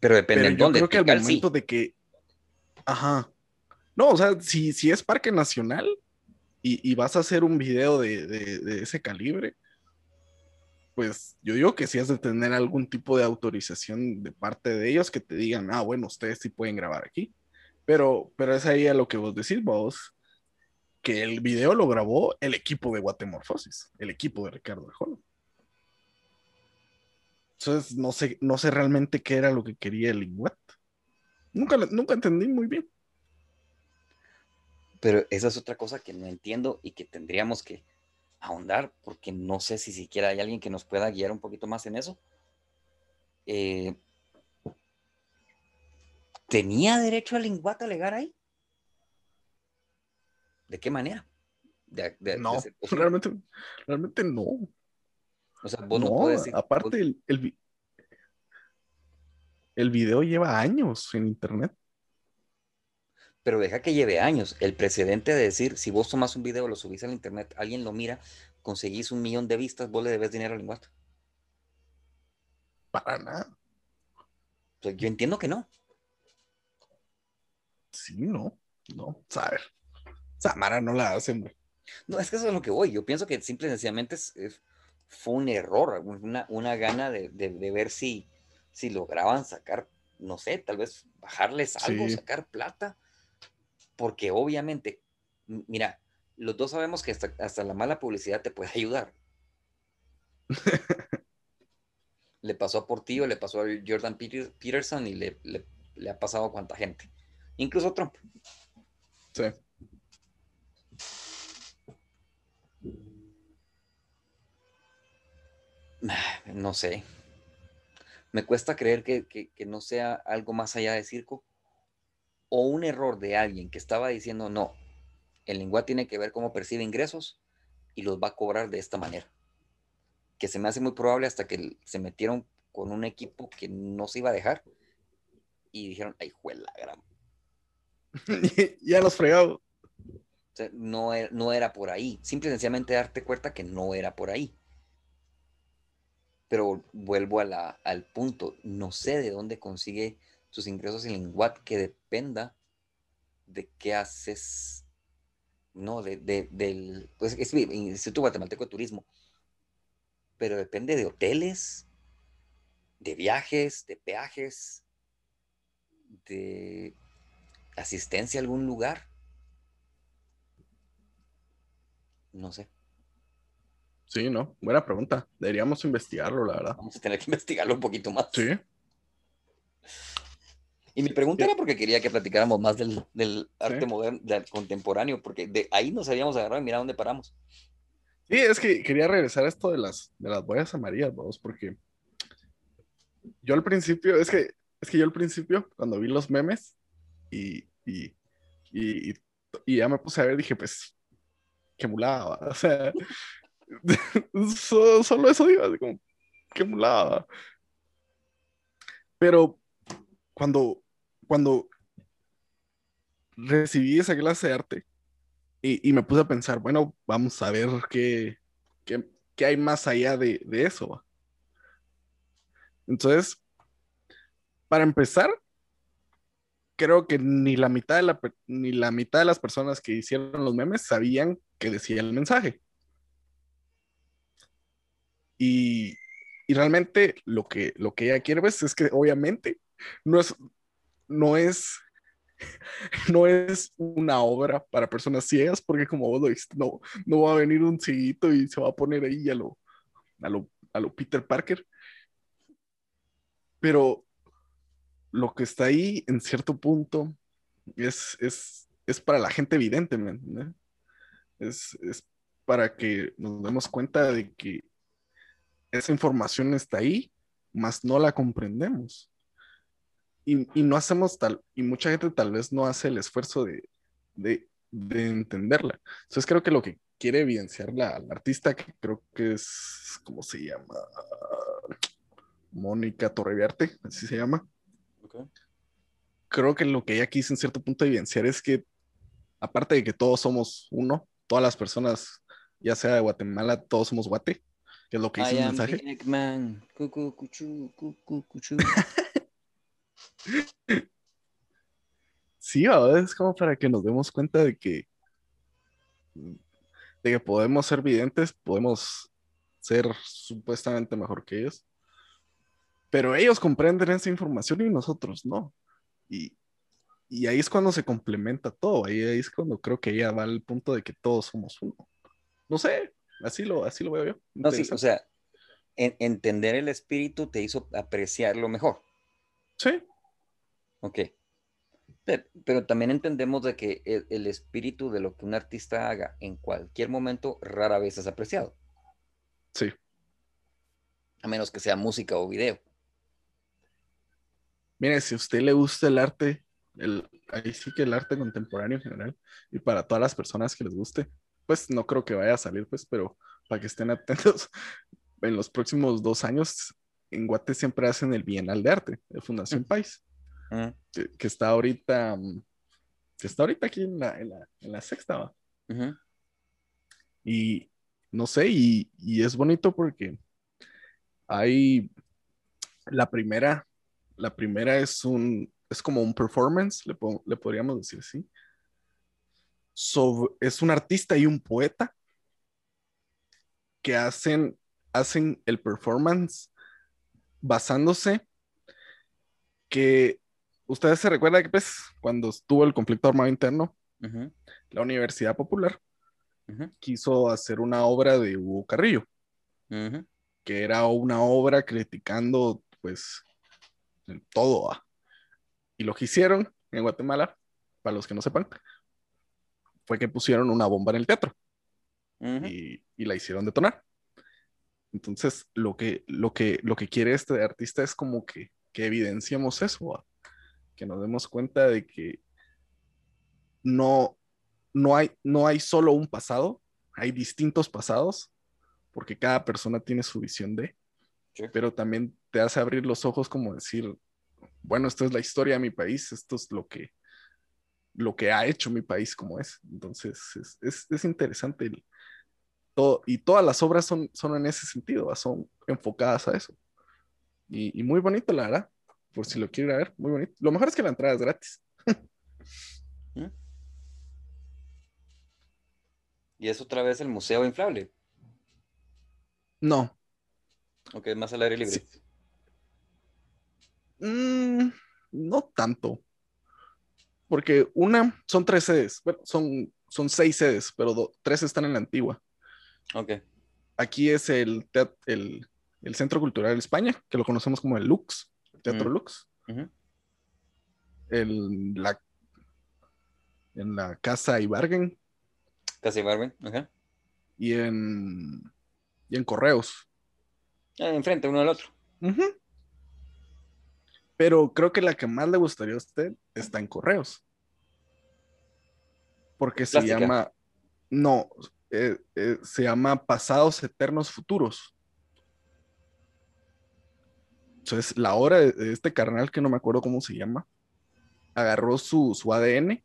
Pero depende de dónde. Creo que al momento de que. Ajá. No, o sea, si, si es Parque Nacional y, vas a hacer un video de, ese calibre, pues yo digo que sí has de tener algún tipo de autorización de parte de ellos que te digan, ah, bueno, ustedes sí pueden grabar aquí. Pero, pero es ahí a lo que vos decís, vos, que el video lo grabó el equipo de Guatemorfosis, el equipo de Ricardo Arjona. Entonces, no sé, no sé realmente qué era lo que quería el Inguat. Nunca, nunca entendí muy bien. Pero esa es otra cosa que no entiendo y que tendríamos que ahondar, porque no sé si siquiera hay alguien que nos pueda guiar un poquito más en eso. Eh, ¿Tenía derecho el Inguat a alegar ahí? ¿De qué manera? no, realmente, realmente no. O sea, vos no, puedes decir, Aparte, el, el, el video lleva años en internet. Pero deja que lleve años. El precedente de decir, si vos tomas un video, lo subís al internet, alguien lo mira, conseguís un millón de vistas, vos le debes dinero al lenguaje. Para nada. yo entiendo que no. Sí, no, no, saber. Samara no la hace, hombre. No, es que eso es lo que voy. Yo pienso que simple y sencillamente es, fue un error, una, una gana de, ver si, si lograban sacar, no sé, tal vez bajarles algo, sacar plata, porque obviamente, mira, los dos sabemos que hasta, la mala publicidad te puede ayudar. le pasó a Portillo, le pasó a Jordan Peterson y le, le ha pasado a cuánta gente, incluso Trump. Sí. No sé. Me cuesta creer que, no sea algo más allá de circo o un error de alguien que estaba diciendo, no, el lenguaje tiene que ver cómo percibe ingresos y los va a cobrar de esta manera. Que se me hace muy probable hasta que se metieron con un equipo que no se iba a dejar y dijeron, ay, juela, gran. ya los fregado. no, e, no era por ahí. Simple y sencillamente darte cuenta que no era por ahí. Pero vuelvo al punto, no sé de dónde consigue sus ingresos en Linguat que dependa de qué haces, no, de, del, pues es el Instituto Guatemalteco de Turismo, pero depende de hoteles, de viajes, de peajes, de asistencia a algún lugar. No sé. Sí, no, buena pregunta. Deberíamos investigarlo, la verdad. Vamos a tener que investigarlo un poquito más. Sí. Y mi pregunta era porque quería que platicáramos más del, arte moderno, del contemporáneo, porque de ahí nos habíamos agarrado y mira dónde paramos. Sí, es que quería regresar a esto de las, de las boyas amarillas, vamos, porque yo al principio, es que, es que yo al principio, cuando vi los memes y, y, y, y ya me puse a ver, dije, pues, qué mulada, o sea, solo, eso digo, como, qué mulada. Pero cuando, cuando recibí esa clase de arte y, me puse a pensar, bueno, vamos a ver qué, qué, qué hay más allá de, de eso. Entonces, para empezar, creo que ni la mitad de la, ni la mitad de las personas que hicieron los memes sabían que decía el mensaje. Y, realmente lo que, lo que ella quiere pues, es que obviamente no es, no es, no es una obra para personas ciegas, porque como vos lo dijiste, no, no va a venir un cieguito y se va a poner ahí a lo, a lo, a lo Peter Parker. Pero lo que está ahí en cierto punto es, es, es para la gente evidente, Es, es para que nos demos cuenta de que esa información está ahí, más no la comprendemos. Y, no hacemos tal, y mucha gente tal vez no hace el esfuerzo de, entenderla. Entonces creo que lo que quiere evidenciar la, artista, que creo que es, ¿cómo se llama? Mónica Torreviarte, así se llama. Creo que lo que ella quiso en cierto punto evidenciar es que aparte de que todos somos uno, todas las personas, ya sea de Guatemala, todos somos guate, que es lo que dice el mensaje. Big man. Cucu, cuchu, cucu, cuchu. Sí, ¿verdad? es como para que nos demos cuenta de que de que podemos ser videntes, podemos ser supuestamente mejor que ellos. Pero ellos comprenden esa información y nosotros no. Y, y ahí es cuando se complementa todo. Ahí, ahí es cuando creo que ya va al punto de que todos somos uno. No sé, así lo, así lo veo yo. No, sí, o sea, en- entender el espíritu te hizo apreciarlo mejor. Sí, Ok. Pero, pero también entendemos de que el, el espíritu de lo que un artista haga en cualquier momento rara vez es apreciado, sí. a menos que sea música o video. Mire, si a usted le gusta el arte, el, ahí sí que el arte contemporáneo en general, y para todas las personas que les guste, pues no creo que vaya a salir, pues, pero para que estén atentos, en los próximos dos años, en Guate siempre hacen el Bienal de Arte de Fundación. País, Mm, que, que está ahorita, mm, que está ahorita aquí en la, en la, en la sexta, Y no sé, y, y es bonito porque hay la primera, la primera es un, es como un performance, le, po- le podríamos decir así. Sobre- es un artista y un poeta que hacen, hacen el performance basándose que ustedes se recuerdan que pues cuando estuvo el conflicto armado interno, la Universidad Popular quiso hacer una obra de Hugo Carrillo, que era una obra criticando, pues, todo. Y lo que hicieron en Guatemala, para los que no sepan, fue que pusieron una bomba en el teatro y, y la hicieron detonar. Entonces, lo que, lo que, lo que quiere este artista es como que, que evidenciemos eso, ¿va? que nos demos cuenta de que no, no, hay, no hay solo un pasado, hay distintos pasados, porque cada persona tiene su visión de, Sí. pero también te hace abrir los ojos como decir, bueno, esto es la historia de mi país, esto es lo que, lo que ha hecho mi país como es. Entonces, es, es, es interesante el, todo, y todas las obras son, son en ese sentido, son enfocadas a eso. Y, y muy bonito, la verdad, por si lo quieren ver, muy bonito. Lo mejor es que la entrada es gratis. Y es otra vez el museo inflable, No, aunque es más al aire libre. Sí. Mm, no tanto. Porque una, son tres sedes, bueno, son, son seis sedes, pero do- tres están en la antigua. Ok. Aquí es el, teat- el, el Centro Cultural de España, que lo conocemos como el Lux, el Teatro Mm. Lux. ujú, El, la, en la Casa Ibargen Casi Barben. Ajá. y en, y en Correos. Ah, enfrente uno del otro. Ujú. Pero creo que la que más le gustaría a usted está en Correos. Porque se Plástica. llama, no, eh, eh, se llama Pasados Eternos Futuros. Entonces, la obra de, de este carnal, que no me acuerdo cómo se llama, agarró su, su ADN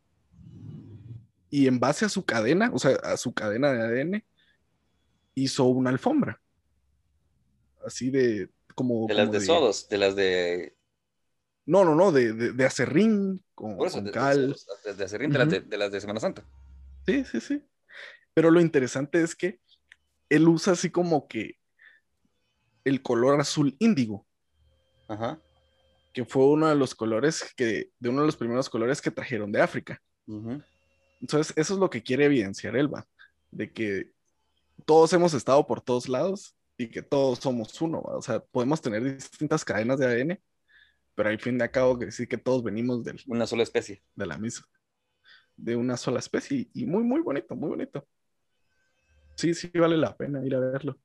y en base a su cadena, o sea, a su cadena de ADN, hizo una alfombra. Así de, como... De las como de sodos, de las de. No, no, no, de, de, de acerrín con, Por eso, con de, cal. de, de Acerrín, las de, las de Semana Santa. Sí, sí, sí. Pero lo interesante es que él usa así como que el color azul índigo, Ajá. que fue uno de los colores que, de uno de los primeros colores que trajeron de África. ujú. Entonces, eso es lo que quiere evidenciar Elba, de que todos hemos estado por todos lados y que todos somos uno. ¿va? O sea, podemos tener distintas cadenas de ADN, pero al fin de cabo que decir que todos venimos del, Una sola especie. de la misma, de una sola especie y muy, muy bonito, muy bonito. Sí, sí, vale la pena ir a verlo.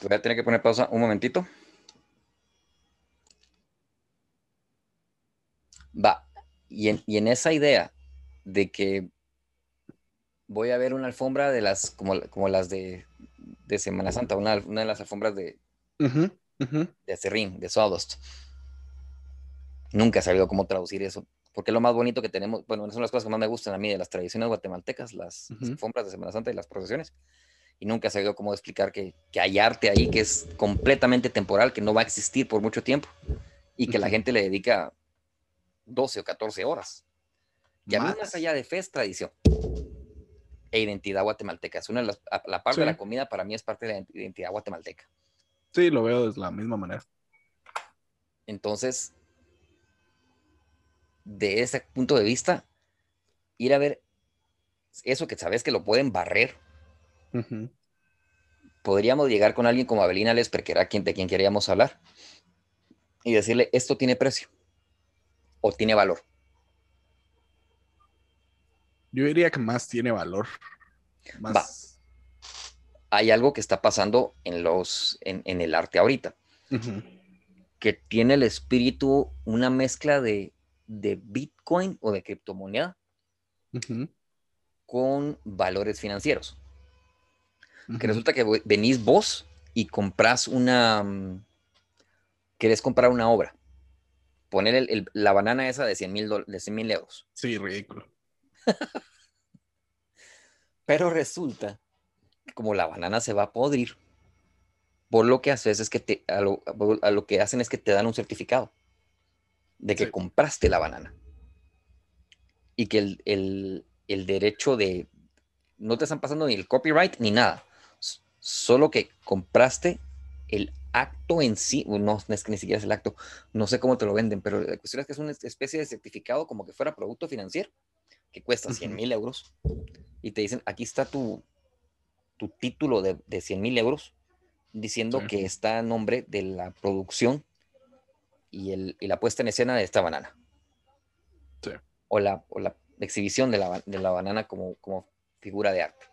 Te voy a tener que poner pausa un momentito. Va. Y en, y en esa idea de que voy a ver una alfombra de las, como, como las de, de Semana Santa, una, una de las alfombras de, De Acerrín, de Sawdust. Nunca he sabido cómo traducir eso. porque es lo más bonito que tenemos, bueno, son las cosas que más me gustan a mí de las tradiciones guatemaltecas, las, las Ujú. alfombras de Semana Santa y las procesiones. Y nunca se sabido cómo explicar que, que hay arte ahí que es completamente temporal, que no va a existir por mucho tiempo y que la gente le dedica 12 o 14 horas. Que a mí Más. más allá de fe es tradición e identidad guatemalteca. Es una de las, a- la parte de la comida para mí es parte de la identidad guatemalteca. Sí, lo veo de la misma manera. Entonces, de ese punto de vista, ir a ver eso que sabes que lo pueden barrer, podríamos llegar con alguien como Abelina Lesper, que era quien, de quien queríamos hablar, y decirle, esto tiene precio o tiene valor. Yo diría que más tiene valor. Más... Va. Hay algo que está pasando en, los, en, en el arte ahorita, que tiene el espíritu una mezcla de, de Bitcoin o de criptomoneda con valores financieros. que resulta que ve- venís vos y compras una, mm, querés comprar una obra, poner el- el- la banana esa de 100 mil euros, Sí, ridículo. pero resulta como la banana se va a podrir, por lo que haces es que te, a lo, a lo que hacen es que te dan un certificado de que Sí. compraste la banana y que el, el- el derecho de, no te están pasando ni el copyright ni nada, solo que compraste el acto en sí, no, no es que ni siquiera es el acto, no sé cómo te lo venden, pero la cuestión es que es una especie de certificado como que fuera producto financiero, que cuesta 100 Ujú. mil euros, y te dicen, aquí está tu, tu título de, de 100 mil euros, diciendo Sí. que está a nombre de la producción y, el, y la puesta en escena de esta banana. Sí. O la, o la exhibición de la, de la banana como, como figura de arte.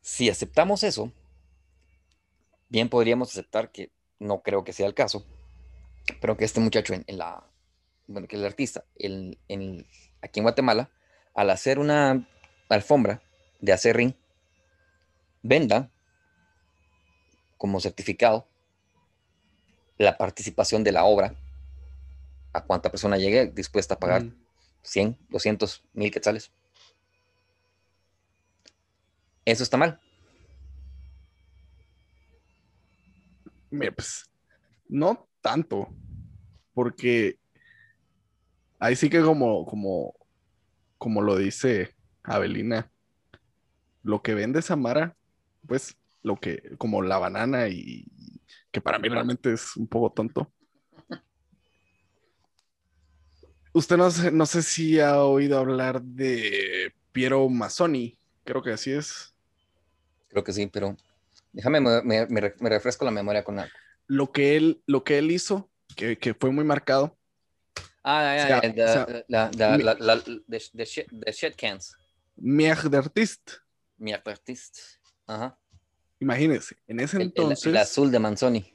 Si aceptamos eso, bien podríamos aceptar que no creo que sea el caso, pero que este muchacho en, en la, bueno, que el artista el- en- aquí en Guatemala, al hacer una alfombra de acerrín, venda como certificado la participación de la obra a cuánta persona llegue dispuesta a pagar Ujú. 100, 200, 1000 quetzales. Eso está mal. Mira, pues, no tanto, porque ahí sí que como, como, como lo dice Avelina, lo que vende Samara, pues, lo que, como la banana y que para mí realmente es un poco tonto. Usted no sé, no sé si ha oído hablar de Piero Mazzoni, creo que así es. Creo que sí, pero déjame, me refresco la memoria con algo. Lo que él, lo que él hizo, que, que fue muy marcado, Ah, ya, ya, sea, la, the shit, cans. Mierda de artista. Mi artista. Ajá. Imagínense, en ese El, entonces el azul de Manzoni.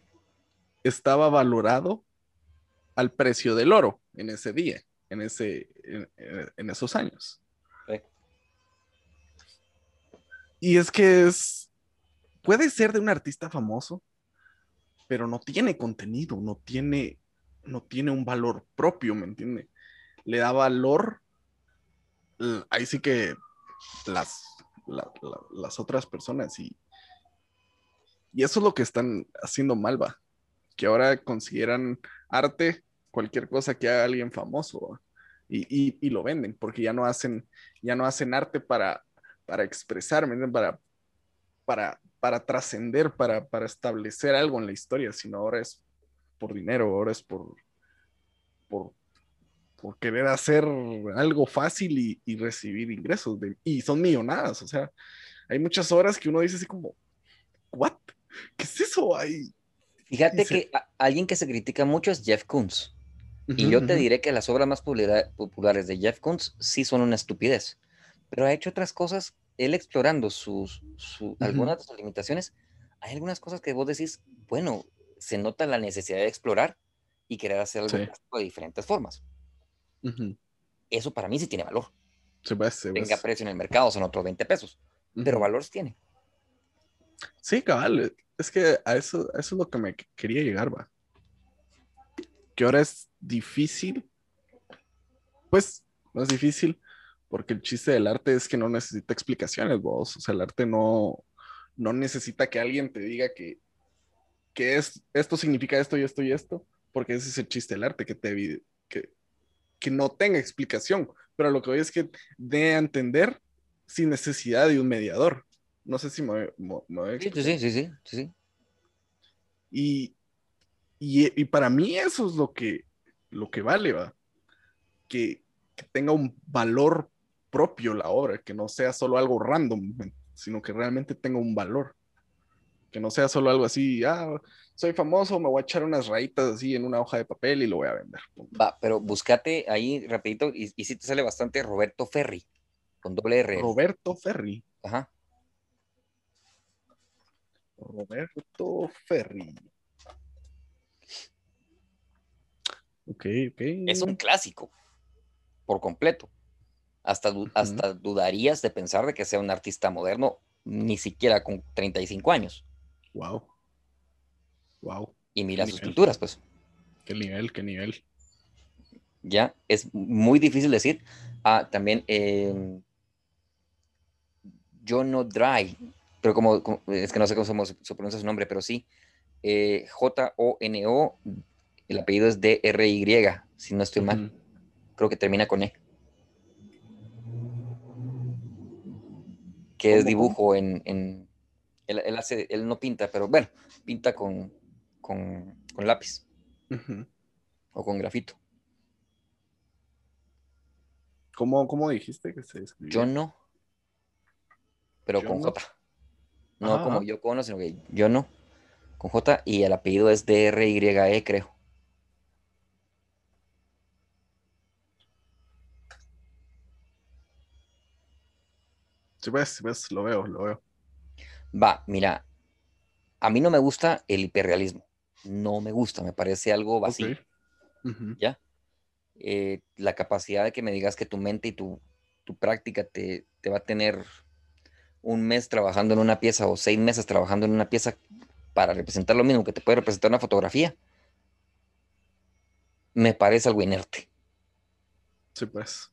estaba valorado al precio del oro en ese día, en, ese, en, en- en esos años. Sí. Y es que es, puede ser de un artista famoso, pero no tiene contenido, no tiene, no tiene un valor propio, ¿me entiende? Le da valor, ahí sí que las, la- la- las otras personas y, y eso es lo que están haciendo mal, va, que ahora consideran arte cualquier cosa que haga alguien famoso y, y- lo venden porque ya no hacen, ya no hacen arte para, para expresar, ¿me para, para, para trascender, para, para establecer algo en la historia, sino ahora es por dinero, ahora es por, por, por querer hacer algo fácil y, y recibir ingresos. de- y son millonadas, o sea, hay muchas horas que uno dice así como, ¿what? ¿Qué es eso? Ahí? Fíjate se- que a- alguien que se critica mucho es Jeff Koons. Y yo te diré que las obras más populares de Jeff Koons sí son una estupidez. Pero ha hecho otras cosas, él explorando sus, su- algunas de sus limitaciones. Hay algunas cosas que vos decís, bueno, se nota la necesidad de explorar y querer hacer algo Sí. de diferentes formas. Eso para mí sí tiene valor. Ve. Tenga precio en el mercado, son otros 20 pesos, pero Ujú. valor sí tiene. Sí, cabal. Es que a eso, a eso es lo que me quería llegar, va. que ahora es difícil, pues no es difícil, porque el chiste del arte es que no necesita explicaciones, vos. O sea, el arte no, no necesita que alguien te diga que, que es, esto significa esto y esto y esto, porque ese es el chiste del arte, que, te, que, que no tenga explicación. Pero lo que voy es que dé a entender sin necesidad de un mediador. No sé si me, me, sí, sí, sí, sí, sí. Y, y, y, para mí eso es lo que, lo que vale, va. Que, que tenga un valor propio la obra, que no sea solo algo random, sino que realmente tenga un valor. Que no sea solo algo así, ah, soy famoso, me voy a echar unas rayitas así en una hoja de papel y lo voy a vender. Va, pero búscate ahí rapidito y, y si te sale bastante Roberto Ferri, con doble R. Roberto Ferri. Ajá. Roberto Ferri. Ok, ok. Es un clásico, por completo. Hasta, hasta dudarías de pensar de que sea un artista moderno, ni siquiera con 35 años. Wow. Wow. Y mira sus pinturas, pues. Qué nivel, qué nivel. Ya, es muy difícil decir. Ah, también eh, Jono Dry, pero como, es que no sé cómo se, pronuncia su nombre, pero sí. Eh, J-O-N-O, el apellido es D-R-Y, si no estoy mal. Creo que termina con E. que es dibujo en, él, hace, él no pinta, pero bueno, pinta con, con, lápiz o con grafito. ¿Cómo, ¿Cómo, dijiste que se escribía? Yo no, pero con J. No como yo cono, sino que yo no, con J y el apellido es D-R-Y-E, creo. Sí, ves, ves, lo veo, lo veo. Va, mira, a mí no me gusta el hiperrealismo. No me gusta, me parece algo vacío. ¿Ya? Eh, la capacidad de que me digas que tu mente y tu, práctica te, te, va a tener un mes trabajando en una pieza o seis meses trabajando en una pieza para representar lo mismo que te puede representar una fotografía, me parece algo inerte. Sí, pues.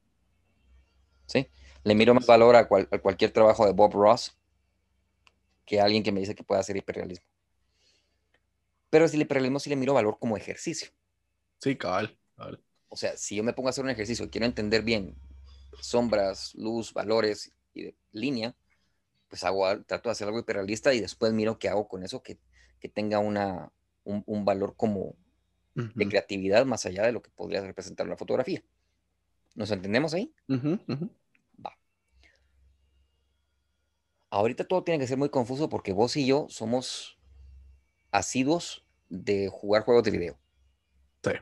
Sí. Le miro más valor a, cualquier trabajo de Bob Ross que alguien que me dice que puede hacer hiperrealismo. Pero si el hiperrealismo sí le miro valor como ejercicio. Sí, cabal, O sea, si yo me pongo a hacer un ejercicio y quiero entender bien sombras, luz, valores y línea, pues hago, trato de hacer algo hiperrealista y después miro qué hago con eso que, tenga una, un, valor como de creatividad más allá de lo que podría representar una fotografía. ¿Nos entendemos ahí? Ahorita todo tiene que ser muy confuso porque vos y yo somos asiduos de jugar juegos de video. Sí.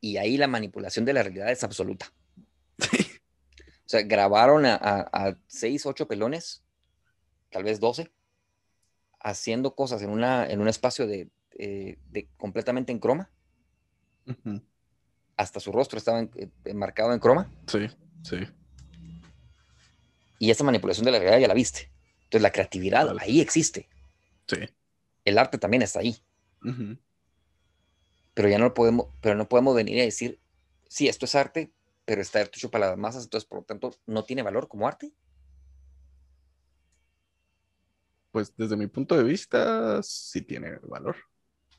Y ahí la manipulación de la realidad es absoluta. Sí. O sea, grabaron a, a, seis, ocho pelones, tal vez doce, haciendo cosas en, una, en un espacio de, eh, completamente en croma. Hasta su rostro estaba eh, enmarcado en croma. Sí, sí. Y esa manipulación de la realidad ya la viste. Entonces la creatividad ahí existe. Sí. El arte también está ahí. Pero ya no podemos, pero no podemos venir a decir, sí, esto es arte, pero está hecho para las masas, entonces por lo tanto no tiene valor como arte. Pues desde mi punto de vista, sí tiene valor.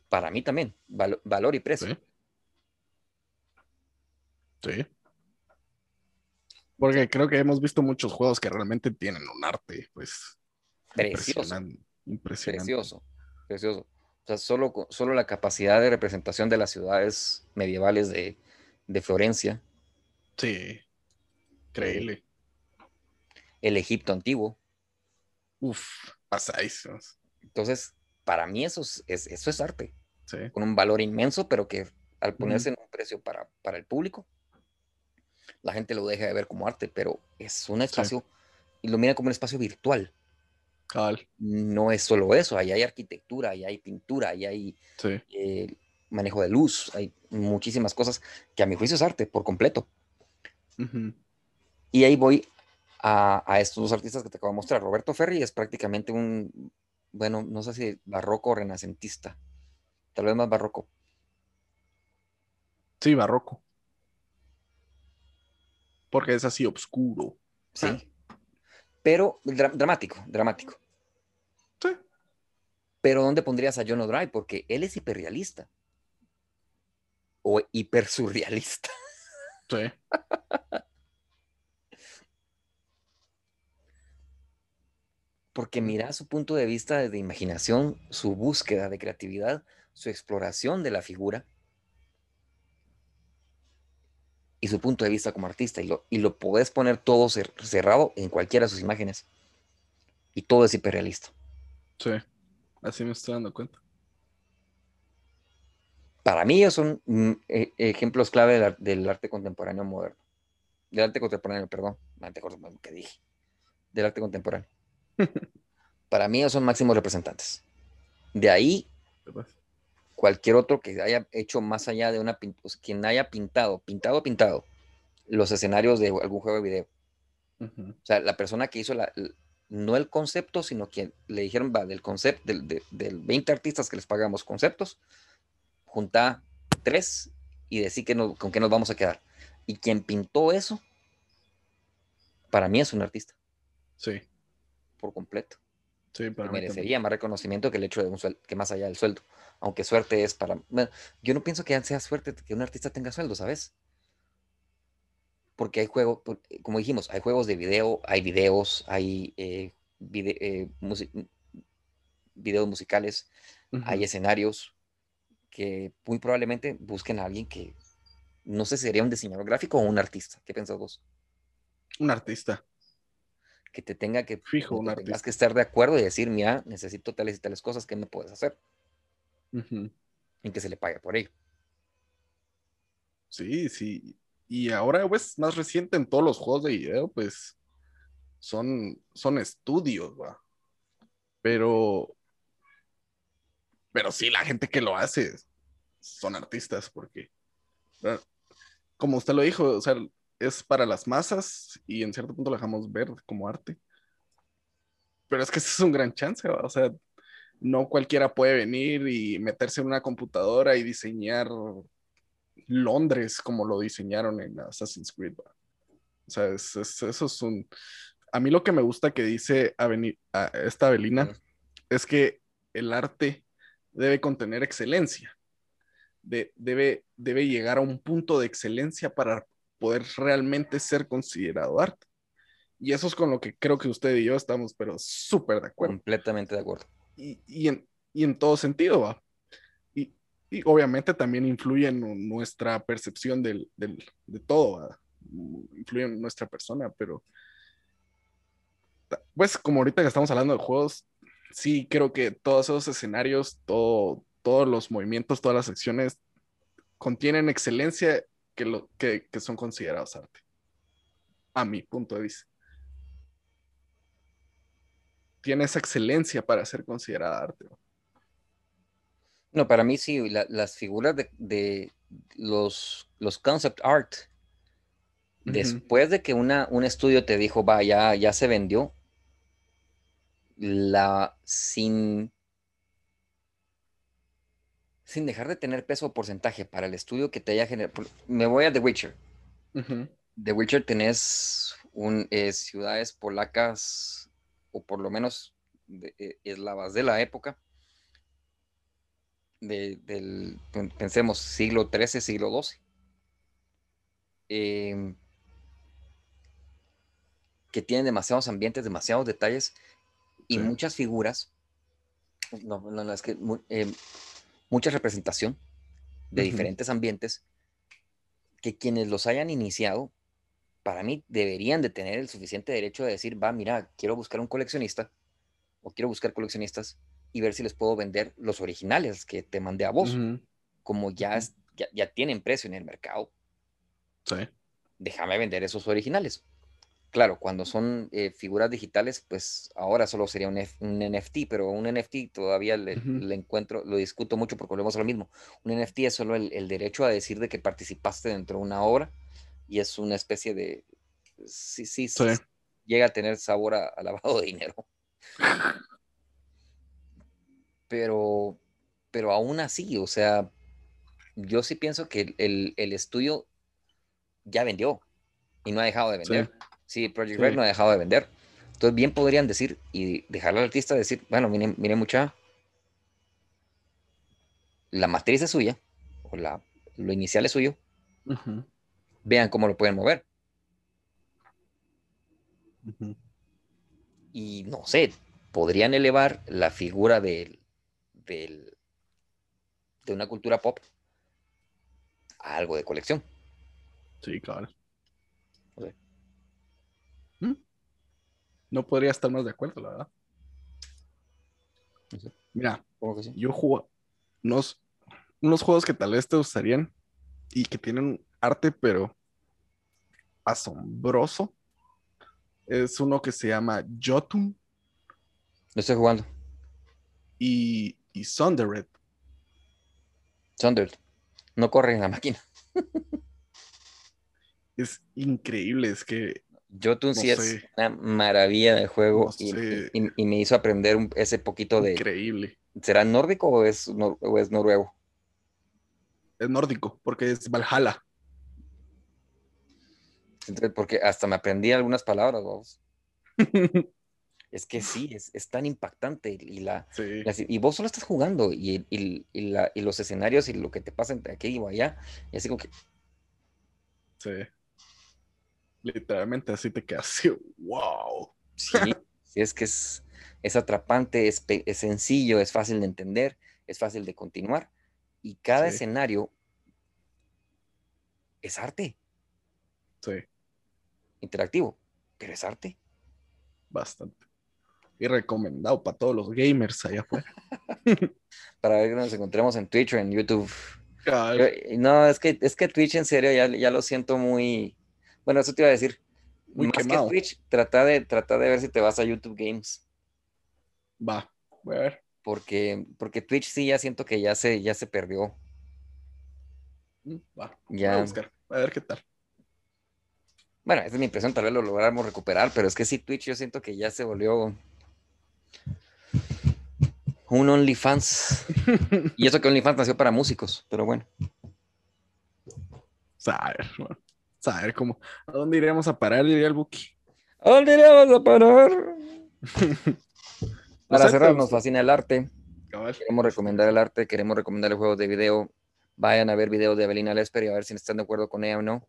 Para mí también, valor y precio. Sí. sí. Porque creo que hemos visto muchos juegos que realmente tienen un arte, pues, Precioso. Impresionante. Precioso, precioso. O sea, solo, solo la capacidad de representación de las ciudades medievales de, Florencia. Sí, increíble. El Egipto antiguo. Uf, pasáis. Entonces, para mí eso es, eso es arte. Con un valor inmenso, pero que al ponerse en un precio para, el público, la gente lo deja de ver como arte, pero es un espacio, y lo mira como un espacio virtual. No es solo eso, ahí hay arquitectura, ahí hay pintura, ahí hay eh, manejo de luz, hay muchísimas cosas que a mi juicio es arte por completo. Y ahí voy a, estos dos artistas que te acabo de mostrar. Roberto Ferri es prácticamente un, bueno, no sé si barroco o renacentista, tal vez más barroco. Sí, barroco. Porque es así oscuro. Sí. Pero dramático, dramático. Sí. Pero ¿dónde pondrías a John O'Dry? Porque él es hiperrealista. O hipersurrealista. Sí. Porque mira su punto de vista de imaginación, su búsqueda de creatividad, su exploración de la figura y su punto de vista como artista. Y lo, y lo podés poner todo cerrado en cualquiera de sus imágenes. Y todo es hiperrealista. Sí, así me estoy dando cuenta. Para mí ellos son mm, e, ejemplos clave del, arte contemporáneo moderno. Del arte contemporáneo, perdón. Que dije. Del arte contemporáneo. Para mí ellos son máximos representantes. De ahí, cualquier otro que haya hecho más allá de una pintura, quien haya pintado, pintado, pintado, los escenarios de algún juego de video. O sea, la persona que hizo la, no el concepto, sino quien le dijeron, va, del concepto, del, del 20 artistas que les pagamos conceptos, junta tres y decir que con qué nos vamos a quedar. Y quien pintó eso, para mí es un artista. Sí. Por completo. Sí, para merecería más reconocimiento que el hecho de un sueldo, que más allá del sueldo. Aunque suerte es para. yo no pienso que sea suerte que un artista tenga sueldo, ¿sabes? Porque hay juegos, como dijimos, hay juegos de video, hay videos, hay eh, eh, videos musicales, hay escenarios que muy probablemente busquen a alguien que no sé si sería un diseñador gráfico o un artista. ¿Qué piensas vos? Un artista que te tenga que, Fijo, que tengas que estar de acuerdo y decir, mira, necesito tales y tales cosas que me puedes hacer. En que se le pague por ello. Sí, sí. Y ahora, pues, más reciente en todos los juegos de video, pues, son, son estudios, va. Pero, pero sí, la gente que lo hace son artistas, porque, como usted lo dijo, o sea, es para las masas y en cierto punto lo dejamos ver como arte. Pero es que ese es un gran chance, o sea, no cualquiera puede venir y meterse en una computadora y diseñar Londres como lo diseñaron en Assassin's Creed. O sea, eso es un... A mí lo que me gusta que dice a esta Avelina es que el arte debe contener excelencia. debe, debe llegar a un punto de excelencia para poder realmente ser considerado arte. Y eso es con lo que creo que usted y yo estamos, pero súper de acuerdo. Completamente de acuerdo. Y, y, en, y en, todo sentido, va. Y, y, obviamente también influye en nuestra percepción del, del, de todo, ¿va? influye en nuestra persona, pero pues como ahorita que estamos hablando de juegos, sí creo que todos esos escenarios, todo, todos los movimientos, todas las acciones contienen excelencia que, lo, que, que son considerados arte. A mi punto de vista. Tiene esa excelencia para ser considerada arte. No, para mí sí, las figuras de, de, los, los concept art, después de que una, un estudio te dijo, va, ya, ya se vendió, la sin sin dejar de tener peso o porcentaje para el estudio que te haya generado. Me voy a The Witcher. The Witcher tenés un, eh, ciudades polacas, o por lo menos eh, eslavas de la época, del, pensemos, siglo XIII, siglo XII. Em, que tienen demasiados ambientes, demasiados detalles y muchas figuras. No, no, es que em, mucha representación de diferentes ambientes que quienes los hayan iniciado, para mí deberían de tener el suficiente derecho de decir, va, mira, quiero buscar un coleccionista o quiero buscar coleccionistas y ver si les puedo vender los originales que te mandé a vos. Como ya, ya, ya, tienen precio en el mercado, sí. déjame vender esos originales. Claro, cuando son eh, figuras digitales, pues ahora solo sería un, NFT, pero un NFT todavía le, encuentro, lo discuto mucho porque volvemos a lo mismo. Un NFT es solo el, derecho a decir de que participaste dentro de una obra y es una especie de, sí, sí, sí. llega a tener sabor a, lavado de dinero. Pero, pero aún así, o sea, yo sí pienso que el, el estudio ya vendió y no ha dejado de vender. Sí, Project Red no ha dejado de vender. Entonces, bien podrían decir y dejar al artista decir, bueno, miren, miren mucha, la matriz es suya, o la, lo inicial es suyo, vean cómo lo pueden mover. Y no sé, podrían elevar la figura del, del, de una cultura pop a algo de colección. Sí, claro. ¿Mm? No podría estar más de acuerdo, la verdad. Mira, yo juego unos, unos juegos que tal vez te gustarían y que tienen arte, pero asombroso. Es uno que se llama Jotun. Lo estoy jugando. Y, y Sundered. Sundered. No corre en la máquina. es increíble, es que... Jotun sí es una maravilla de juego y, me hizo aprender ese poquito de... Increíble. ¿Será nórdico o es, o es noruego? Es nórdico, porque es Valhalla. Porque hasta me aprendí algunas palabras, vos. es que sí, es, tan impactante. Y, la, y vos solo estás jugando y, y, los escenarios y lo que te pasa entre aquí y allá, y así como que. Sí. Literalmente así te quedas wow. Sí, sí es que es, es atrapante, es, es, sencillo, es fácil de entender, es fácil de continuar. Y cada escenario es arte. Sí. Interactivo, pero es arte. Bastante. Y recomendado para todos los gamers allá afuera. para ver que nos encontremos en Twitch o en YouTube. no, es que, es que Twitch en serio ya, ya lo siento muy bueno, eso te iba a decir. Muy Más que Twitch, trata de, trata de ver si te vas a YouTube Games. Va, voy a ver. Porque, porque Twitch sí ya siento que ya se, ya se perdió. Mm, va, ya. voy a buscar, a ver qué tal. Bueno, esa es mi impresión, tal vez lo logramos recuperar, pero es que sí, Twitch yo siento que ya se volvió un OnlyFans. y eso que OnlyFans nació para músicos, pero bueno. A ver cómo, ¿a dónde iremos a parar? Diría el Buki. ¿A dónde iremos a parar? Para cerrar, nos fascina el arte. Queremos recomendar el arte, queremos recomendar el juego de video. Vayan a ver videos de Evelina Lesper y a ver si están de acuerdo con ella o no.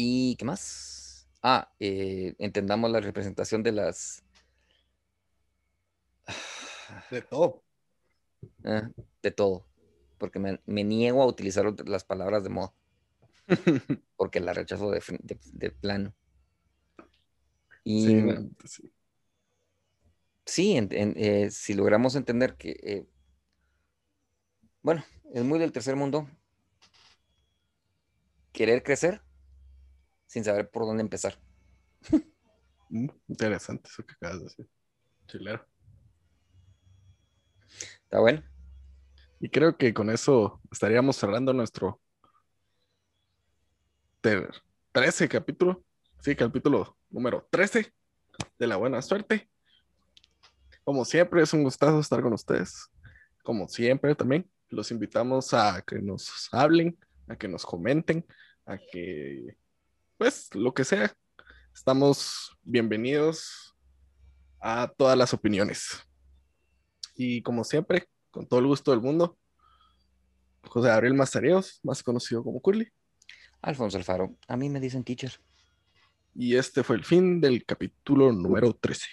¿Y qué más? Ah, eh, entendamos la representación de las. De todo. Ah, de todo porque me, niego a utilizar las palabras de moda, porque la rechazo de, plano. Y sí, eh, si logramos entender que, eh, bueno, es muy del tercer mundo querer crecer sin saber por dónde empezar. Mm, interesante eso que acabas de decir. Chilero. Está bueno. Y creo que con eso estaríamos cerrando nuestro 13 capítulo. Sí, capítulo número 13 de la buena suerte. Como siempre, es un gustazo estar con ustedes. Como siempre, también los invitamos a que nos hablen, a que nos comenten, a que, pues, lo que sea. Estamos bienvenidos a todas las opiniones. Y como siempre, con todo el gusto del mundo. José Gabriel Mazareos, más conocido como Curly. Alfonso Alfaro, a mí me dicen teacher. Y este fue el fin del capítulo número 13.